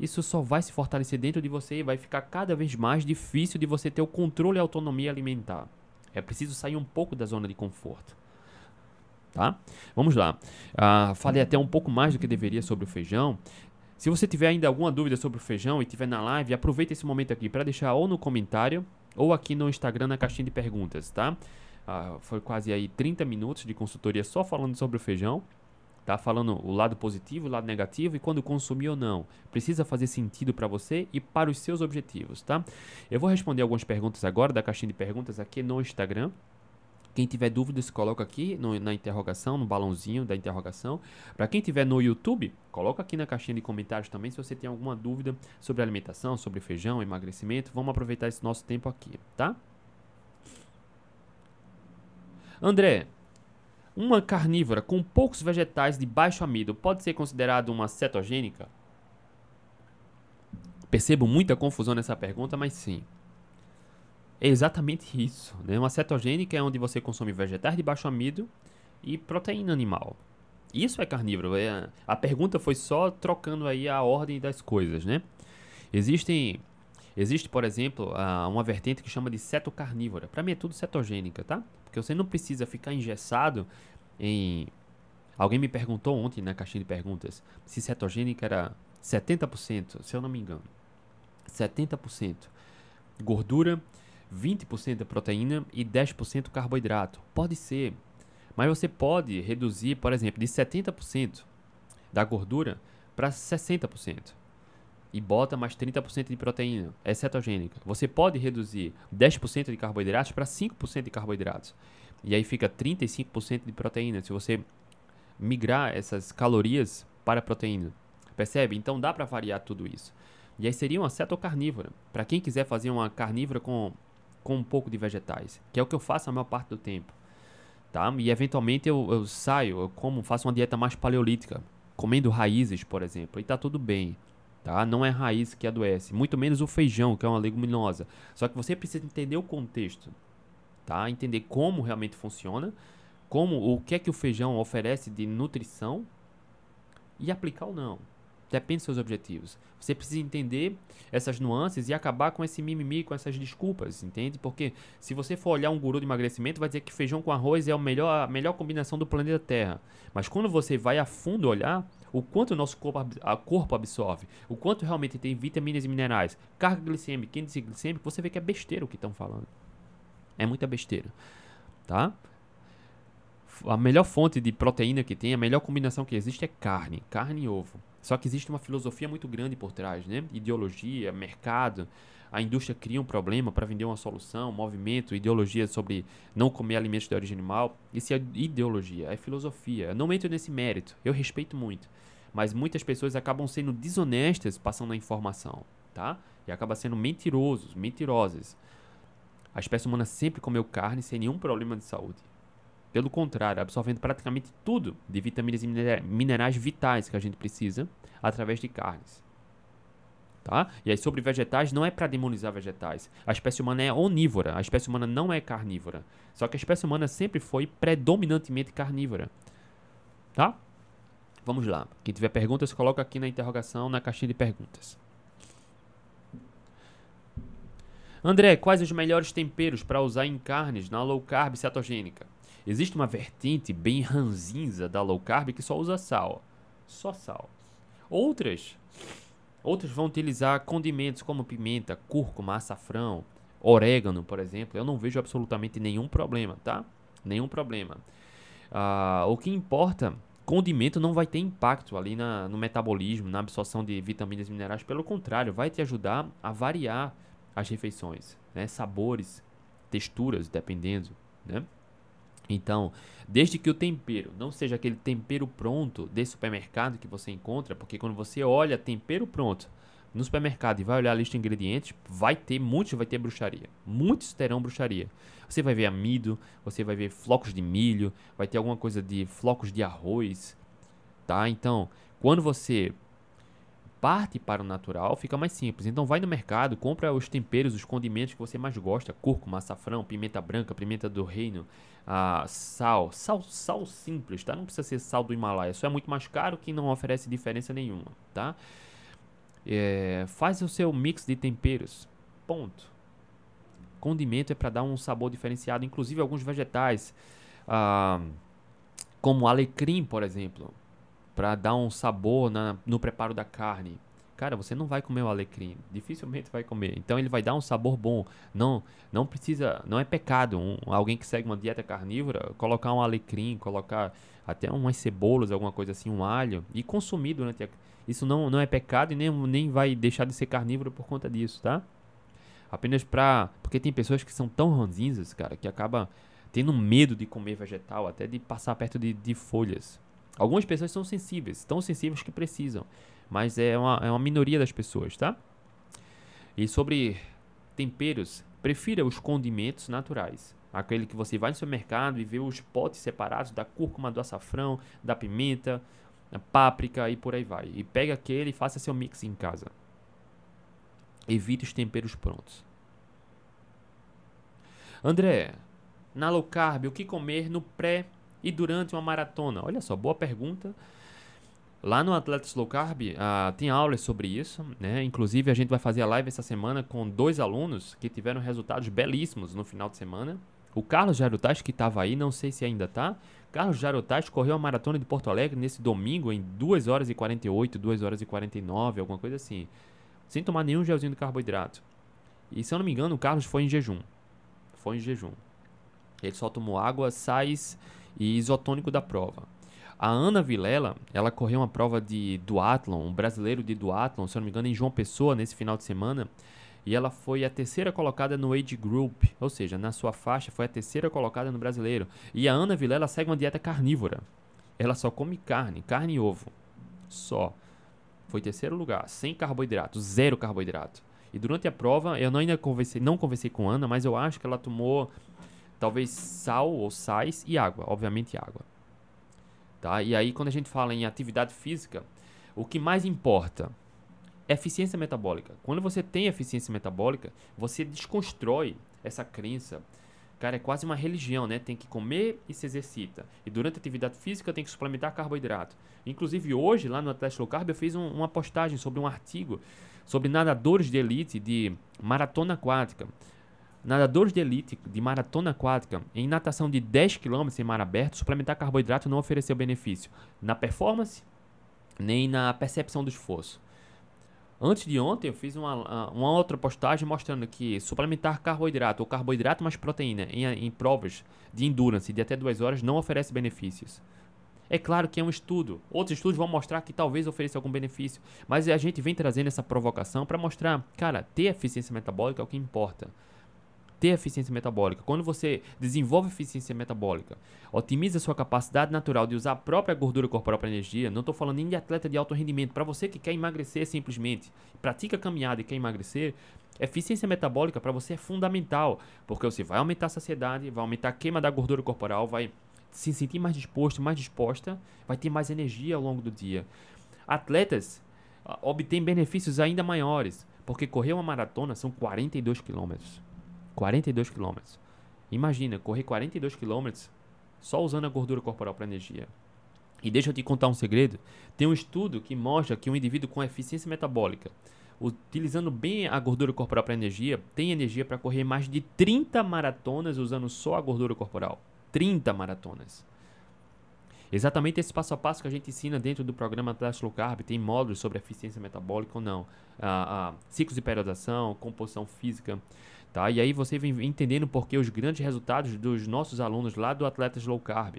isso só vai se fortalecer dentro de você e vai ficar cada vez mais difícil de você ter o controle e autonomia alimentar. É preciso sair um pouco da zona de conforto. Tá? Vamos lá. Uh, falei até um pouco mais do que deveria sobre o feijão. Se você tiver ainda alguma dúvida sobre o feijão e tiver na live, aproveita esse momento aqui para deixar ou no comentário ou aqui no Instagram na caixinha de perguntas, tá? Uh, foi quase aí 30 minutos de consultoria só falando sobre o feijão. Tá falando o lado positivo, o lado negativo e quando consumir ou não. Precisa fazer sentido para você e para os seus objetivos, tá? Eu vou responder algumas perguntas agora da caixinha de perguntas aqui no Instagram. Quem tiver dúvidas, coloca aqui no, na interrogação, no balãozinho da interrogação. Para quem tiver no YouTube, coloca aqui na caixinha de comentários também se você tem alguma dúvida sobre alimentação, sobre feijão, emagrecimento. Vamos aproveitar esse nosso tempo aqui, tá? André, uma carnívora com poucos vegetais de baixo amido pode ser considerada uma cetogênica? Percebo muita confusão nessa pergunta, mas sim. É exatamente isso. Né? Uma cetogênica é onde você consome vegetais de baixo amido e proteína animal. Isso é carnívoro. É, a pergunta foi só trocando aí a ordem das coisas, né? Existem, existe, por exemplo, uma vertente que chama de cetocarnívora. Para mim é tudo cetogênica, tá? Porque você não precisa ficar engessado em... Alguém me perguntou ontem na caixinha de perguntas se cetogênica era 70%, se eu não me engano. 70% gordura 20% proteína e 10% carboidrato. Pode ser, mas você pode reduzir, por exemplo, de 70% da gordura para 60% e bota mais 30% de proteína, é cetogênica. Você pode reduzir 10% de carboidratos para 5% de carboidratos. E aí fica 35% de proteína se você migrar essas calorias para proteína. Percebe? Então dá para variar tudo isso. E aí seria uma cetocarnívora. Para quem quiser fazer uma carnívora com com um pouco de vegetais, que é o que eu faço a maior parte do tempo. Tá? E eventualmente eu, eu saio, eu como, faço uma dieta mais paleolítica, comendo raízes, por exemplo, e tá tudo bem. Tá? Não é raiz que adoece, muito menos o feijão, que é uma leguminosa. Só que você precisa entender o contexto, tá? Entender como realmente funciona, como o que é que o feijão oferece de nutrição e aplicar ou não. Depende dos seus objetivos. Você precisa entender essas nuances e acabar com esse mimimi, com essas desculpas, entende? Porque se você for olhar um guru de emagrecimento, vai dizer que feijão com arroz é a melhor, a melhor combinação do planeta Terra. Mas quando você vai a fundo olhar, o quanto o nosso corpo, a corpo absorve, o quanto realmente tem vitaminas e minerais, carga glicêmica, índice glicêmico, você vê que é besteira o que estão falando. É muita besteira, tá? A melhor fonte de proteína que tem, a melhor combinação que existe é carne, carne e ovo. Só que existe uma filosofia muito grande por trás, né? Ideologia, mercado. A indústria cria um problema para vender uma solução, movimento, ideologia sobre não comer alimentos de origem animal. Isso é ideologia, é filosofia. Eu não entro nesse mérito, eu respeito muito. Mas muitas pessoas acabam sendo desonestas passando a informação, tá? E acabam sendo mentirosos, mentirosas. A espécie humana sempre comeu carne sem nenhum problema de saúde. Pelo contrário, absorvendo praticamente tudo de vitaminas e minerais vitais que a gente precisa através de carnes. Tá? E aí sobre vegetais não é para demonizar vegetais. A espécie humana é onívora, a espécie humana não é carnívora. Só que a espécie humana sempre foi predominantemente carnívora. Tá? Vamos lá. Quem tiver perguntas, coloca aqui na interrogação, na caixinha de perguntas. André, quais os melhores temperos para usar em carnes na low carb cetogênica? Existe uma vertente bem ranzinza da low carb que só usa sal. Só sal. Outras, outras vão utilizar condimentos como pimenta, cúrcuma, açafrão, orégano, por exemplo. Eu não vejo absolutamente nenhum problema, tá? Nenhum problema. Ah, o que importa, condimento não vai ter impacto ali na, no metabolismo, na absorção de vitaminas e minerais. Pelo contrário, vai te ajudar a variar as refeições, né? Sabores, texturas, dependendo, né? Então, desde que o tempero não seja aquele tempero pronto de supermercado que você encontra, porque quando você olha tempero pronto no supermercado e vai olhar a lista de ingredientes, vai ter, muitos vai ter bruxaria. Muitos terão bruxaria. Você vai ver amido, você vai ver flocos de milho, vai ter alguma coisa de flocos de arroz, tá? Então, quando você parte para o natural, fica mais simples. Então vai no mercado, compra os temperos, os condimentos que você mais gosta, cúrcuma, açafrão, pimenta branca, pimenta do reino, ah, sal, sal, sal simples, tá? Não precisa ser sal do Himalaia, isso é muito mais caro que não oferece diferença nenhuma, tá? É, faz o seu mix de temperos, ponto. Condimento é para dar um sabor diferenciado, inclusive alguns vegetais, ah, como alecrim, por exemplo para dar um sabor na, no preparo da carne. cara, você não vai comer o alecrim, dificilmente vai comer. Então ele vai dar um sabor bom. Não, não precisa, não é pecado um, alguém que segue uma dieta carnívora colocar um alecrim, colocar até umas cebolas, alguma coisa assim, um alho e consumir durante a isso não, não é pecado e nem, nem vai deixar de ser carnívoro por conta disso, tá? Apenas pra. Porque tem pessoas que são tão ranzinzas, cara, que acaba tendo medo de comer vegetal, até de passar perto de, de folhas. Algumas pessoas são sensíveis, tão sensíveis que precisam, mas é uma, é uma minoria das pessoas, tá? E sobre temperos, prefira os condimentos naturais. Aquele que você vai no supermercado e vê os potes separados da cúrcuma, do açafrão, da pimenta, da páprica e por aí vai. E pega aquele e faça seu mix em casa. Evite os temperos prontos. André, na low carb, o que comer no pré e durante uma maratona? Olha só, boa pergunta. Lá no Atletas Low Carb uh, tem aulas sobre isso, né? Inclusive a gente vai fazer a live essa semana com dois alunos que tiveram resultados belíssimos no final de semana. O Carlos Jarutais, que estava aí, não sei se ainda está. Carlos Jarutais correu a maratona de Porto Alegre nesse domingo em 2 horas e 48, 2 horas e 49, alguma coisa assim. Sem tomar nenhum gelzinho de carboidrato. E se eu não me engano, o Carlos foi em jejum. Foi em jejum. Ele só tomou água, sais e isotônico da prova. A Ana Vilela, ela correu uma prova de duatlon, um brasileiro de duatlon, se não me engano, em João Pessoa, nesse final de semana. E ela foi a terceira colocada no Age Group, ou seja, na sua faixa foi a terceira colocada no brasileiro. E a Ana Vilela segue uma dieta carnívora. Ela só come carne, carne e ovo. Só. Foi terceiro lugar, sem carboidrato, zero carboidrato. E durante a prova, eu não ainda conversei, não conversei com Ana, mas eu acho que ela tomou talvez sal ou sais e água, obviamente água. Tá? E aí quando a gente fala em atividade física, o que mais importa é eficiência metabólica. Quando você tem eficiência metabólica, você desconstrói essa crença. Cara, é quase uma religião, né? Tem que comer e se exercita. E durante a atividade física tem que suplementar carboidrato. Inclusive hoje, lá no Atlético Low Carb, eu fiz um, uma postagem sobre um artigo sobre nadadores de elite de maratona aquática. Nadadores de elite de maratona aquática em natação de 10 km em mar aberto, suplementar carboidrato não ofereceu benefício na performance nem na percepção do esforço. Antes de ontem eu fiz uma, uma outra postagem mostrando que suplementar carboidrato ou carboidrato mais proteína em, em provas de endurance de até 2 horas não oferece benefícios. É claro que é um estudo. Outros estudos vão mostrar que talvez ofereça algum benefício. Mas a gente vem trazendo essa provocação para mostrar, cara, ter eficiência metabólica é o que importa ter eficiência metabólica. Quando você desenvolve eficiência metabólica, otimiza sua capacidade natural de usar a própria gordura corporal para energia, não estou falando nem de atleta de alto rendimento, para você que quer emagrecer simplesmente, pratica caminhada e quer emagrecer, eficiência metabólica para você é fundamental, porque você vai aumentar a saciedade, vai aumentar a queima da gordura corporal, vai se sentir mais disposto, mais disposta, vai ter mais energia ao longo do dia. Atletas ah, obtêm benefícios ainda maiores, porque correr uma maratona são 42 quilômetros. 42 km. Imagina, correr 42 km só usando a gordura corporal para energia. E deixa eu te contar um segredo. Tem um estudo que mostra que um indivíduo com eficiência metabólica, utilizando bem a gordura corporal para energia, tem energia para correr mais de 30 maratonas usando só a gordura corporal. 30 maratonas. Exatamente esse passo a passo que a gente ensina dentro do programa Atlas Low Carb, tem módulos sobre eficiência metabólica ou não, ah, ah, ciclos de periodização, composição física. Tá? E aí você vem entendendo por que os grandes resultados dos nossos alunos lá do Atletas Low Carb.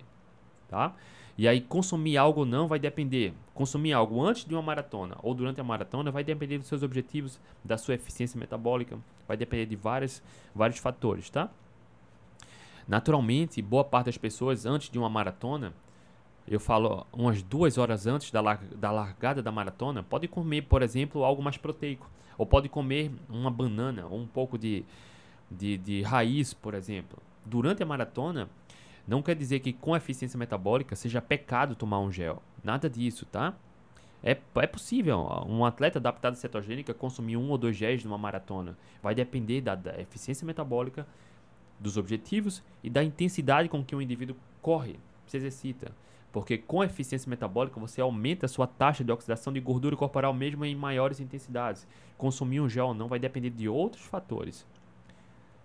Tá? E aí consumir algo não vai depender. Consumir algo antes de uma maratona ou durante a maratona vai depender dos seus objetivos, da sua eficiência metabólica, vai depender de vários, vários fatores, tá? Naturalmente, boa parte das pessoas antes de uma maratona, eu falo umas duas horas antes da, lar da largada da maratona, pode comer, por exemplo, algo mais proteico. Ou pode comer uma banana ou um pouco de, de, de raiz, por exemplo. Durante a maratona, não quer dizer que com eficiência metabólica seja pecado tomar um gel. Nada disso, tá? É, é possível um atleta adaptado à cetogênica consumir um ou dois géis numa maratona. Vai depender da, da, eficiência metabólica, dos objetivos e da intensidade com que o indivíduo corre, se exercita. Porque com eficiência metabólica você aumenta a sua taxa de oxidação de gordura corporal mesmo em maiores intensidades. Consumir um gel não vai depender de outros fatores.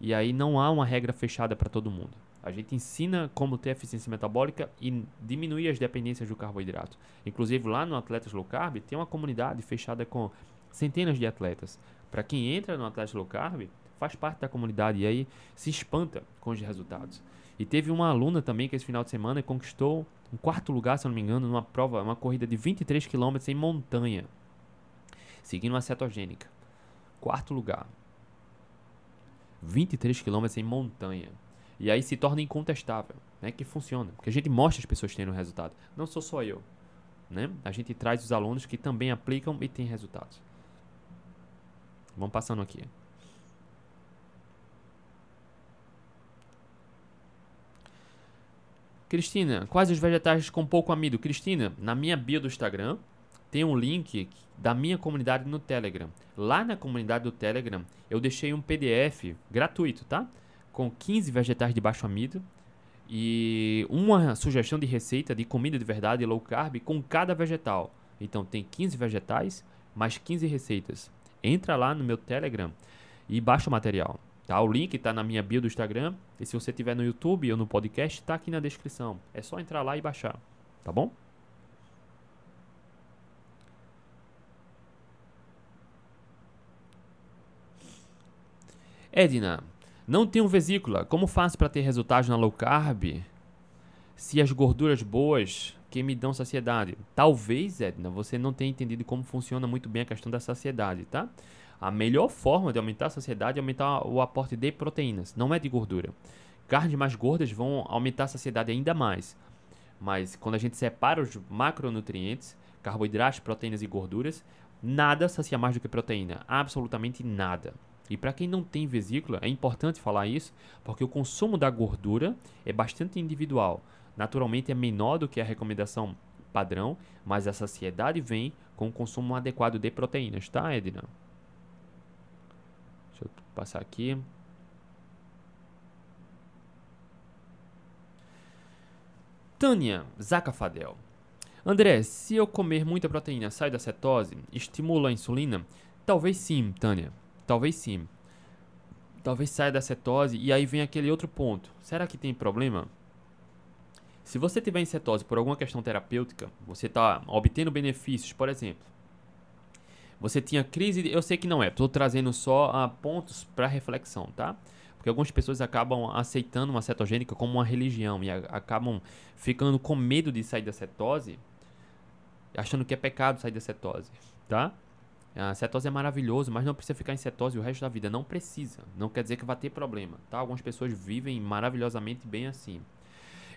E aí não há uma regra fechada para todo mundo. A gente ensina como ter eficiência metabólica e diminuir as dependências do carboidrato. Inclusive lá no Atletas Low Carb tem uma comunidade fechada com centenas de atletas. Para quem entra no Atlético Low Carb, faz parte da comunidade e aí se espanta com os resultados. E teve uma aluna também que esse final de semana conquistou um quarto lugar, se eu não me engano, numa prova, uma corrida de 23 km em montanha, seguindo uma cetogênica. Quarto lugar. 23 km em montanha. E aí se torna incontestável, né, que funciona, porque a gente mostra as pessoas tendo resultado. Não sou só eu, né? A gente traz os alunos que também aplicam e têm resultados. Vamos passando aqui. Cristina, quais os vegetais com pouco amido? Cristina, na minha bio do Instagram tem um link da minha comunidade no Telegram. Lá na comunidade do Telegram eu deixei um PDF gratuito, tá? Com 15 vegetais de baixo amido e uma sugestão de receita de comida de verdade low carb com cada vegetal. Então tem 15 vegetais mais 15 receitas. Entra lá no meu Telegram e baixa o material. Tá? O link está na minha bio do Instagram. E se você estiver no YouTube ou no podcast, está aqui na descrição. É só entrar lá e baixar. Tá bom? Edna, não tenho vesícula. Como faço para ter resultados na low carb? Se as gorduras boas que me dão saciedade. Talvez, Edna, você não tenha entendido como funciona muito bem a questão da saciedade, tá? A melhor forma de aumentar a saciedade é aumentar o aporte de proteínas, não é de gordura. Carnes mais gordas vão aumentar a saciedade ainda mais. Mas quando a gente separa os macronutrientes, carboidratos, proteínas e gorduras, nada sacia mais do que proteína, absolutamente nada. E para quem não tem vesícula, é importante falar isso, porque o consumo da gordura é bastante individual. Naturalmente é menor do que a recomendação padrão, mas a saciedade vem com o consumo adequado de proteínas, tá, Edna? Passar aqui. Tânia Zacafadel. André, se eu comer muita proteína, sai da cetose? Estimula a insulina? Talvez sim, Tânia. Talvez sim. Talvez saia da cetose e aí vem aquele outro ponto. Será que tem problema? Se você tiver em cetose por alguma questão terapêutica, você está obtendo benefícios, por exemplo, você tinha crise, eu sei que não é, estou trazendo só uh, pontos para reflexão, tá? Porque algumas pessoas acabam aceitando uma cetogênica como uma religião e a, acabam ficando com medo de sair da cetose, achando que é pecado sair da cetose, tá? A cetose é maravilhoso, mas não precisa ficar em cetose o resto da vida. Não precisa. Não quer dizer que vai ter problema, tá? Algumas pessoas vivem maravilhosamente bem assim.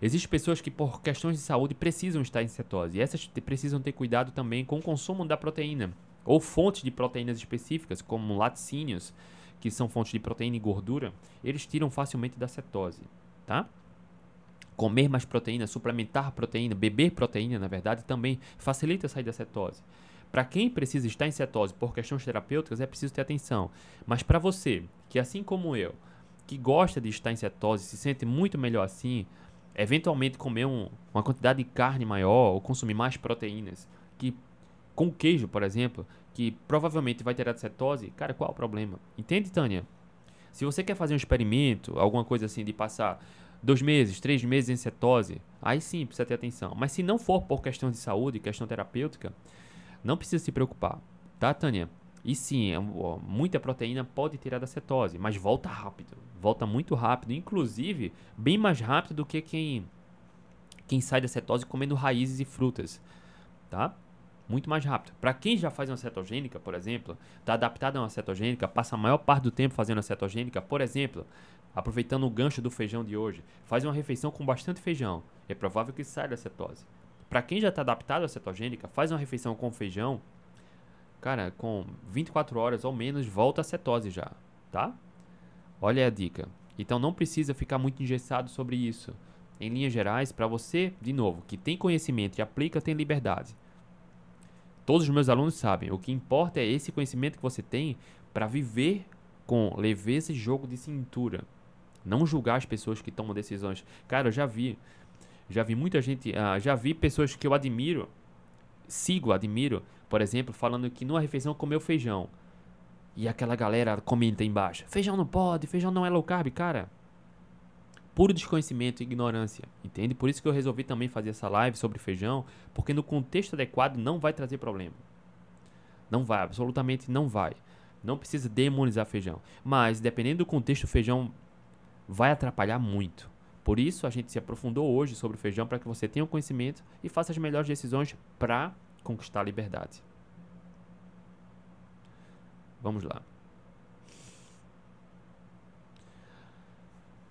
Existem pessoas que, por questões de saúde, precisam estar em cetose. E essas precisam ter cuidado também com o consumo da proteína ou fontes de proteínas específicas, como laticínios, que são fontes de proteína e gordura, eles tiram facilmente da cetose, tá? Comer mais proteína, suplementar proteína, beber proteína, na verdade, também facilita sair da cetose. Para quem precisa estar em cetose por questões terapêuticas, é preciso ter atenção. Mas para você, que assim como eu, que gosta de estar em cetose, se sente muito melhor assim, eventualmente comer um, uma quantidade de carne maior ou consumir mais proteínas, que com queijo, por exemplo, que provavelmente vai ter cetose, cara, qual é o problema? Entende, Tânia? Se você quer fazer um experimento, alguma coisa assim, de passar dois meses, três meses em cetose, aí sim precisa ter atenção. Mas se não for por questão de saúde, questão terapêutica, não precisa se preocupar, tá, Tânia? E sim, é muita proteína pode tirar da cetose, mas volta rápido. Volta muito rápido, inclusive bem mais rápido do que quem, quem sai da cetose comendo raízes e frutas, tá? Muito mais rápido. Para quem já faz uma cetogênica, por exemplo, está adaptado a uma cetogênica, passa a maior parte do tempo fazendo a cetogênica, por exemplo, aproveitando o gancho do feijão de hoje, faz uma refeição com bastante feijão, é provável que saia da cetose. Para quem já está adaptado à cetogênica, faz uma refeição com feijão, cara, com 24 horas ou menos volta a cetose já, tá? Olha a dica. Então não precisa ficar muito engessado sobre isso. Em linhas gerais, para você, de novo, que tem conhecimento e aplica, tem liberdade. Todos os meus alunos sabem. O que importa é esse conhecimento que você tem para viver com leveza e jogo de cintura. Não julgar as pessoas que tomam decisões. Cara, eu já vi. Já vi muita gente. Uh, já vi pessoas que eu admiro. Sigo, admiro. Por exemplo, falando que numa refeição comeu feijão. E aquela galera comenta embaixo: feijão não pode, feijão não é low carb, cara puro desconhecimento e ignorância, entende? Por isso que eu resolvi também fazer essa live sobre feijão, porque no contexto adequado não vai trazer problema. Não vai, absolutamente não vai. Não precisa demonizar feijão. Mas, dependendo do contexto, o feijão vai atrapalhar muito. Por isso, a gente se aprofundou hoje sobre o feijão para que você tenha o conhecimento e faça as melhores decisões para conquistar a liberdade. Vamos lá.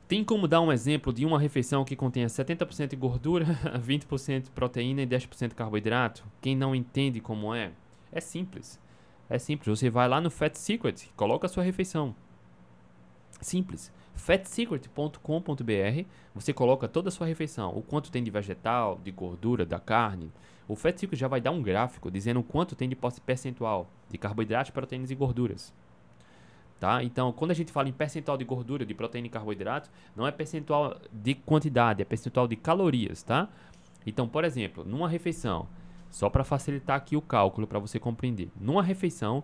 Tem como dar um exemplo de uma refeição que contenha 70% de gordura, *laughs* 20% de proteína e 10% de carboidrato? Quem não entende como é? É simples. É simples. Você vai lá no Fat Secret, coloca a sua refeição. Simples. fatsecret.com.br, você coloca toda a sua refeição, o quanto tem de vegetal, de gordura, da carne. O Fat Secret já vai dar um gráfico dizendo o quanto tem de percentual de carboidratos, proteínas e gorduras. Tá? Então, quando a gente fala em percentual de gordura, de proteína e carboidrato, não é percentual de quantidade, é percentual de calorias, tá? Então, por exemplo, numa refeição, só para facilitar aqui o cálculo para você compreender, numa refeição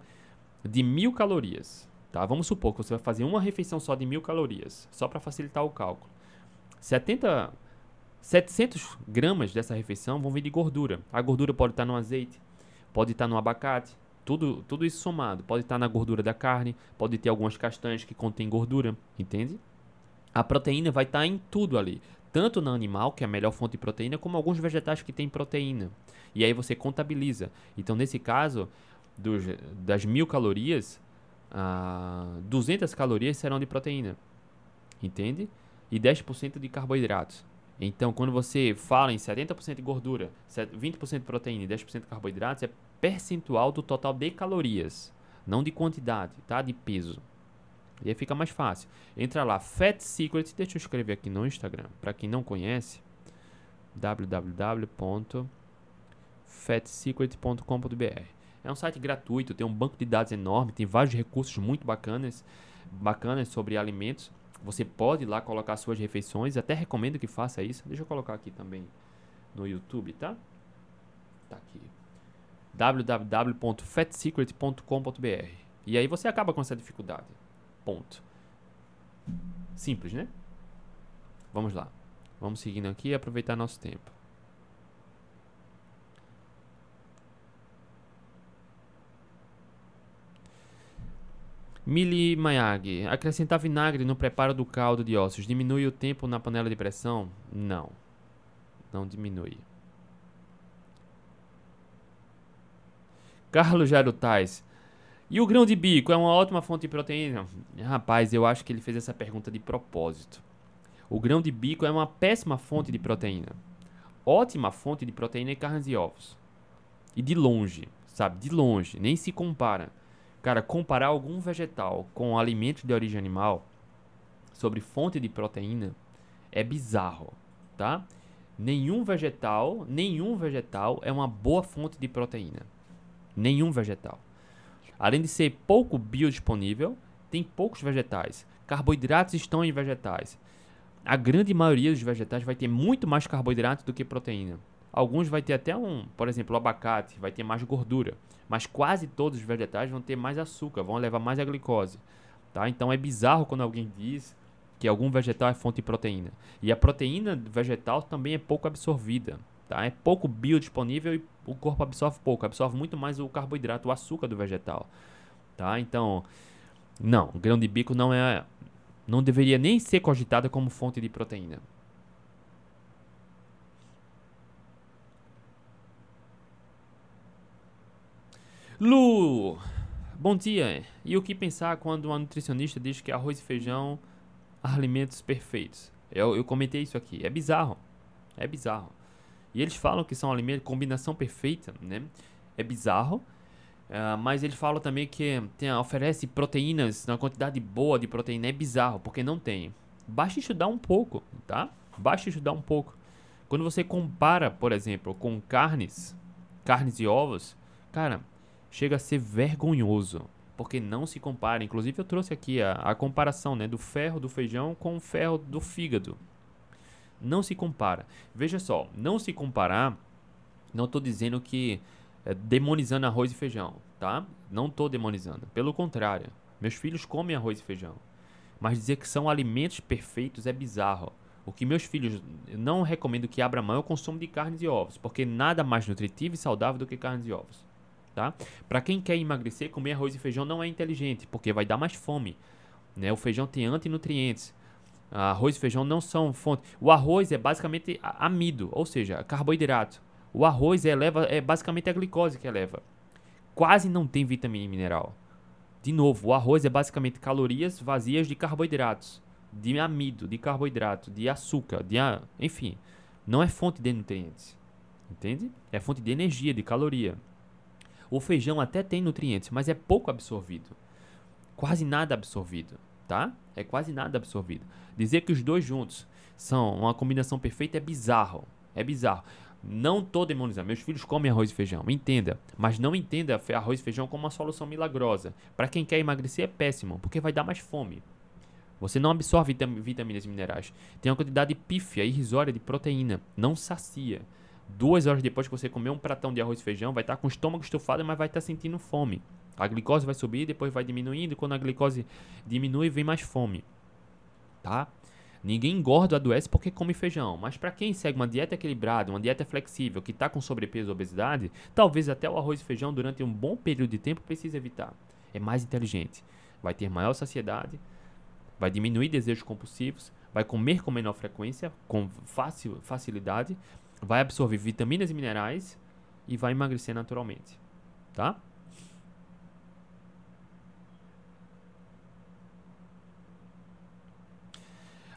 de mil calorias, tá? Vamos supor que você vai fazer uma refeição só de mil calorias, só para facilitar o cálculo. 70, 700 gramas dessa refeição vão vir de gordura. A gordura pode estar no azeite, pode estar no abacate, tudo, tudo isso somado. Pode estar na gordura da carne, pode ter algumas castanhas que contêm gordura, entende? A proteína vai estar em tudo ali. Tanto no animal, que é a melhor fonte de proteína, como alguns vegetais que têm proteína. E aí você contabiliza. Então, nesse caso, dos, das mil calorias, ah, 200 calorias serão de proteína. Entende? E 10% de carboidratos. Então, quando você fala em 70% de gordura, 20% de proteína e 10% de carboidratos, é percentual do total de calorias, não de quantidade, tá? De peso. E aí fica mais fácil. Entra lá, Fat Secret, deixa eu escrever aqui no Instagram, para quem não conhece, www.fatsecret.com.br. É um site gratuito, tem um banco de dados enorme, tem vários recursos muito bacanas, bacanas sobre alimentos. Você pode ir lá colocar suas refeições, até recomendo que faça isso. Deixa eu colocar aqui também no YouTube, tá? Tá aqui www.fatsecret.com.br. E aí você acaba com essa dificuldade. Ponto. Simples, né? Vamos lá. Vamos seguindo aqui e aproveitar nosso tempo. Mili Mayagi. Acrescentar vinagre no preparo do caldo de ossos diminui o tempo na panela de pressão? Não. Não diminui. Carlos Jarutais. E o grão de bico é uma ótima fonte de proteína? Rapaz, eu acho que ele fez essa pergunta de propósito. O grão de bico é uma péssima fonte de proteína. Ótima fonte de proteína é carnes e ovos. E de longe, sabe? De longe, nem se compara. Cara, comparar algum vegetal com alimento de origem animal sobre fonte de proteína é bizarro, tá? Nenhum vegetal, nenhum vegetal é uma boa fonte de proteína. Nenhum vegetal. Além de ser pouco biodisponível, tem poucos vegetais. Carboidratos estão em vegetais. A grande maioria dos vegetais vai ter muito mais carboidrato do que proteína. Alguns vai ter até um, por exemplo, o abacate, vai ter mais gordura, mas quase todos os vegetais vão ter mais açúcar, vão levar mais a glicose, tá? Então é bizarro quando alguém diz que algum vegetal é fonte de proteína. E a proteína vegetal também é pouco absorvida, tá? É pouco biodisponível e o corpo absorve pouco, absorve muito mais o carboidrato, o açúcar do vegetal, tá? Então, não, grão de bico não é não deveria nem ser cogitada como fonte de proteína. Lu, bom dia. E o que pensar quando uma nutricionista diz que arroz e feijão alimentos perfeitos? Eu, eu comentei isso aqui. É bizarro. É bizarro. E eles falam que são alimentos, combinação perfeita, né? É bizarro. Uh, mas eles falam também que tem, oferece proteínas na quantidade boa de proteína. É bizarro, porque não tem. Basta estudar um pouco, tá? Basta estudar um pouco. Quando você compara, por exemplo, com carnes, carnes e ovos, cara, chega a ser vergonhoso. Porque não se compara. Inclusive, eu trouxe aqui a, a comparação né, do ferro do feijão com o ferro do fígado. Não se compara. Veja só, não se comparar, não estou dizendo que é, demonizando arroz e feijão, tá? Não estou demonizando. Pelo contrário, meus filhos comem arroz e feijão. Mas dizer que são alimentos perfeitos é bizarro. O que meus filhos não recomendo que abra mão é o consumo de carnes e ovos, porque nada mais nutritivo e saudável do que carnes e ovos. tá? Para quem quer emagrecer, comer arroz e feijão não é inteligente, porque vai dar mais fome, né? O feijão tem antinutrientes. Arroz e feijão não são fonte. O arroz é basicamente amido, ou seja, carboidrato. O arroz eleva, é basicamente a glicose que eleva. Quase não tem vitamina e mineral. De novo, o arroz é basicamente calorias vazias de carboidratos, de amido, de carboidrato, de açúcar, de enfim, não é fonte de nutrientes. Entende? É fonte de energia, de caloria. O feijão até tem nutrientes, mas é pouco absorvido. Quase nada absorvido, tá? É quase nada absorvido. Dizer que os dois juntos são uma combinação perfeita é bizarro. É bizarro. Não tô demonizando. Meus filhos comem arroz e feijão, entenda. Mas não entenda arroz e feijão como uma solução milagrosa. Para quem quer emagrecer é péssimo, porque vai dar mais fome. Você não absorve vitaminas e minerais. Tem uma quantidade pífia, irrisória de proteína. Não sacia. Duas horas depois que você comer um pratão de arroz e feijão, vai estar tá com o estômago estufado, mas vai estar tá sentindo fome. A glicose vai subir, depois vai diminuindo. Quando a glicose diminui, vem mais fome. Tá? Ninguém engorda ou adoece porque come feijão, mas para quem segue uma dieta equilibrada, uma dieta flexível, que está com sobrepeso ou obesidade, talvez até o arroz e feijão durante um bom período de tempo precise evitar. É mais inteligente. Vai ter maior saciedade, vai diminuir desejos compulsivos, vai comer com menor frequência, com fácil, facilidade, vai absorver vitaminas e minerais e vai emagrecer naturalmente. Tá?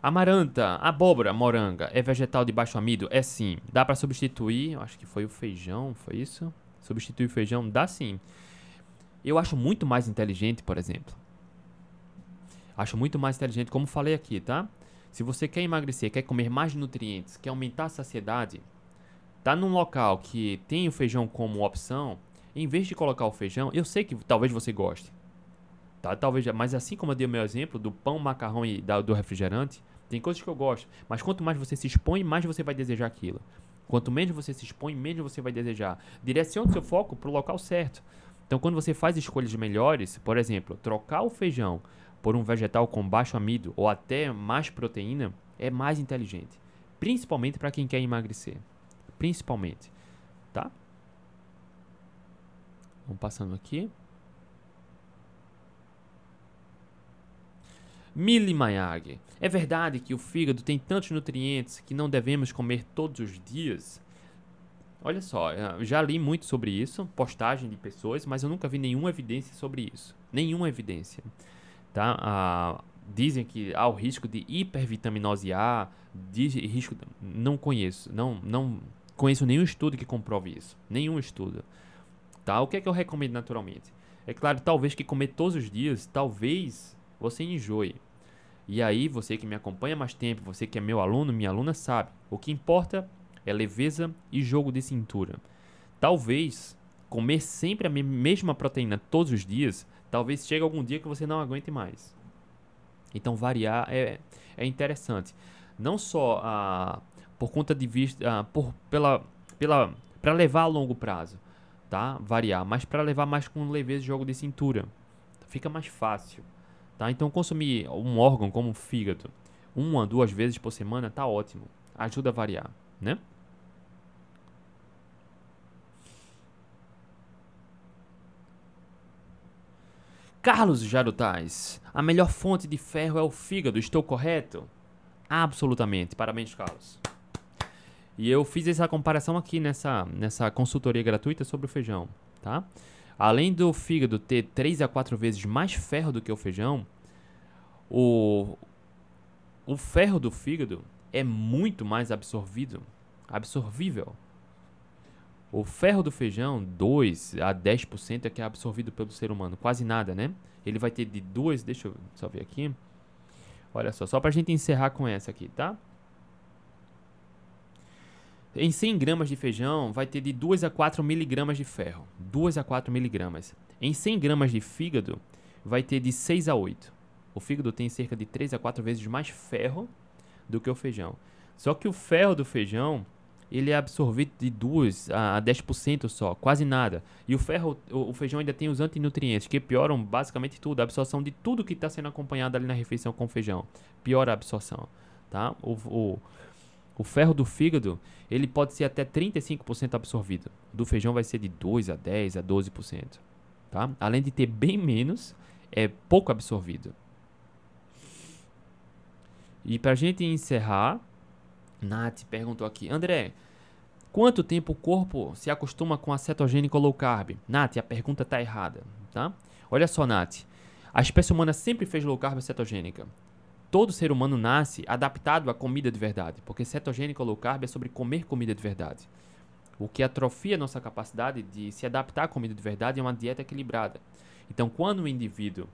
Amaranta, abóbora, moranga, é vegetal de baixo amido? É sim. Dá para substituir, acho que foi o feijão, foi isso? Substituir o feijão? Dá sim. Eu acho muito mais inteligente, por exemplo. Acho muito mais inteligente, como falei aqui, tá? Se você quer emagrecer, quer comer mais nutrientes, quer aumentar a saciedade, tá num local que tem o feijão como opção, em vez de colocar o feijão, eu sei que talvez você goste. Tá? Talvez, mas assim como eu dei o meu exemplo do pão, macarrão e da, do refrigerante, tem coisas que eu gosto, mas quanto mais você se expõe, mais você vai desejar aquilo. Quanto menos você se expõe, menos você vai desejar. Direcione seu foco para o local certo. Então, quando você faz escolhas melhores, por exemplo, trocar o feijão por um vegetal com baixo amido ou até mais proteína, é mais inteligente. Principalmente para quem quer emagrecer. Principalmente. Tá? Vamos passando aqui. Mili Mayag. É verdade que o fígado tem tantos nutrientes que não devemos comer todos os dias? Olha só, já li muito sobre isso, postagem de pessoas, mas eu nunca vi nenhuma evidência sobre isso. Nenhuma evidência. Tá? Ah, dizem que há o risco de hipervitaminose A, risco, não conheço, não, não conheço nenhum estudo que comprove isso. Nenhum estudo. Tá? O que é que eu recomendo naturalmente? É claro, talvez que comer todos os dias, talvez você enjoe. E aí, você que me acompanha mais tempo, você que é meu aluno, minha aluna, sabe. O que importa é leveza e jogo de cintura. Talvez comer sempre a mesma proteína todos os dias, talvez chegue algum dia que você não aguente mais. Então, variar é, é interessante. Não só ah, por conta de vista, ah, por, pela, pela, para levar a longo prazo, tá? Variar, mas para levar mais com leveza e jogo de cintura. Fica mais fácil. Tá? Então consumir um órgão como o fígado uma, duas vezes por semana tá ótimo. Ajuda a variar, né? Carlos Jarutais, a melhor fonte de ferro é o fígado, estou correto? Absolutamente. Parabéns, Carlos. E eu fiz essa comparação aqui nessa, nessa consultoria gratuita sobre o feijão, tá? Além do fígado ter 3 a 4 vezes mais ferro do que o feijão, o, o ferro do fígado é muito mais absorvido, absorvível. O ferro do feijão, 2 a 10% é que é absorvido pelo ser humano, quase nada, né? Ele vai ter de 2, deixa eu só ver aqui. Olha só, só pra gente encerrar com essa aqui, tá? Em 100 gramas de feijão, vai ter de 2 a 4 miligramas de ferro. 2 a 4 miligramas. Em 100 gramas de fígado, vai ter de 6 a 8. O fígado tem cerca de 3 a 4 vezes mais ferro do que o feijão. Só que o ferro do feijão, ele é absorvido de 2 a 10% só, quase nada. E o ferro, o, feijão ainda tem os antinutrientes, que pioram basicamente tudo, a absorção de tudo que está sendo acompanhado ali na refeição com feijão. Piora a absorção, tá? O, o O ferro do fígado, ele pode ser até 35% absorvido. Do feijão vai ser de 2 a 10 a 12%, tá? Além de ter bem menos, é pouco absorvido. E para a gente encerrar, Nath perguntou aqui, André, quanto tempo o corpo se acostuma com a cetogênica low carb? Nath, a pergunta está errada, tá? Olha só, Nath, a espécie humana sempre fez low carb cetogênica. Todo ser humano nasce adaptado à comida de verdade, porque cetogênica low carb é sobre comer comida de verdade. O que atrofia nossa capacidade de se adaptar à comida de verdade é uma dieta equilibrada. Então, quando o indivíduo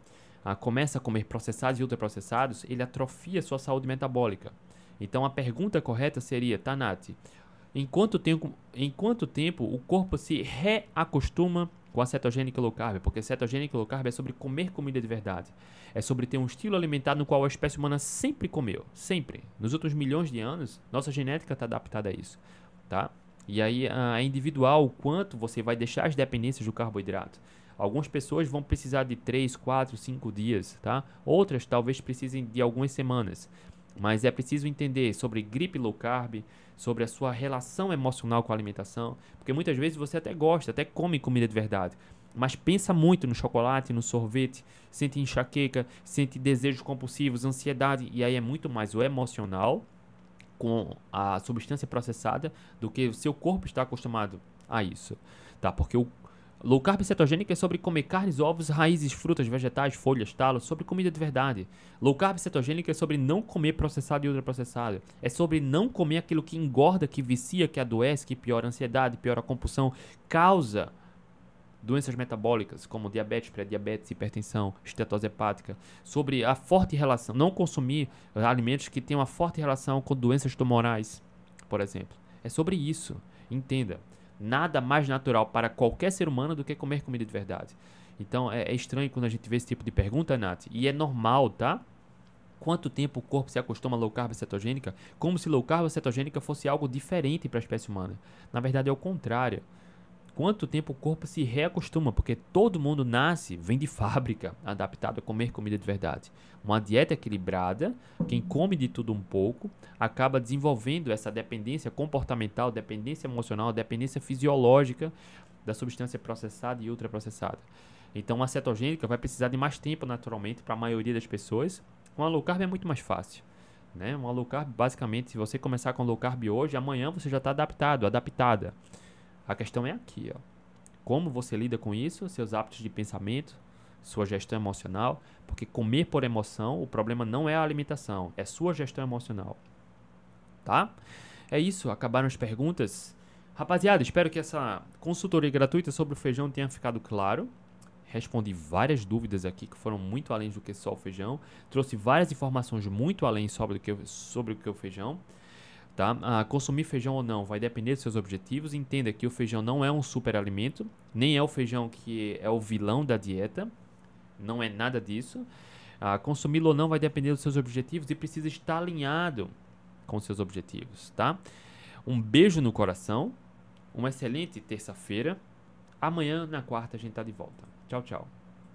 ah, começa a comer processados e ultraprocessados, ele atrofia sua saúde metabólica. Então, a pergunta correta seria, Tanati, em quanto tempo, em quanto tempo o corpo se reacostuma com a cetogênica low carb? Porque cetogênica low carb é sobre comer comida de verdade. É sobre ter um estilo alimentar no qual a espécie humana sempre comeu. Sempre. Nos outros milhões de anos, nossa genética está adaptada a isso. Tá? E aí é individual o quanto você vai deixar as dependências do carboidrato. Algumas pessoas vão precisar de 3, 4, 5 dias, tá? Outras talvez precisem de algumas semanas. Mas é preciso entender sobre gripe low carb, sobre a sua relação emocional com a alimentação, porque muitas vezes você até gosta, até come comida de verdade, mas pensa muito no chocolate, no sorvete, sente enxaqueca, sente desejos compulsivos, ansiedade, e aí é muito mais o emocional com a substância processada do que o seu corpo está acostumado a isso, tá? Porque o Low carb cetogênico é sobre comer carnes, ovos, raízes, frutas, vegetais, folhas, talos, sobre comida de verdade. Low carb cetogênico é sobre não comer processado e ultraprocessado. É sobre não comer aquilo que engorda, que vicia, que adoece, que piora a ansiedade, piora a compulsão, causa doenças metabólicas, como diabetes, pré-diabetes, hipertensão, estetose hepática, sobre a forte relação, não consumir alimentos que tenham uma forte relação com doenças tumorais, por exemplo. É sobre isso. Entenda nada mais natural para qualquer ser humano do que comer comida de verdade. Então é, é estranho quando a gente vê esse tipo de pergunta, Nath. E é normal, tá? Quanto tempo o corpo se acostuma a low carb cetogênica? Como se low carb cetogênica fosse algo diferente para a espécie humana. Na verdade é o contrário quanto tempo o corpo se reacostuma, porque todo mundo nasce, vem de fábrica, *laughs* adaptado a comer comida de verdade. Uma dieta equilibrada, quem come de tudo um pouco, acaba desenvolvendo essa dependência comportamental, dependência emocional, dependência fisiológica da substância processada e ultraprocessada. Então, a cetogênica vai precisar de mais tempo naturalmente para a maioria das pessoas. Uma low carb é muito mais fácil. Né? Uma low carb, basicamente, se você começar com low carb hoje, amanhã você já está adaptado, adaptada. A questão é aqui, ó. Como você lida com isso, seus hábitos de pensamento, sua gestão emocional, porque comer por emoção, o problema não é a alimentação, é sua gestão emocional. Tá? É isso, acabaram as perguntas. Rapaziada, espero que essa consultoria gratuita sobre o feijão tenha ficado claro. Respondi várias dúvidas aqui que foram muito além do que só o feijão. Trouxe várias informações muito além sobre o que, sobre o, que o feijão. Tá? Ah, consumir feijão ou não vai depender dos seus objetivos. Entenda que o feijão não é um superalimento, nem é o feijão que é o vilão da dieta. Não é nada disso. Ah, Consumi-lo ou não vai depender dos seus objetivos e precisa estar alinhado com seus objetivos. Tá? Um beijo no coração. Uma excelente terça-feira. Amanhã, na quarta, a gente tá de volta. Tchau, tchau.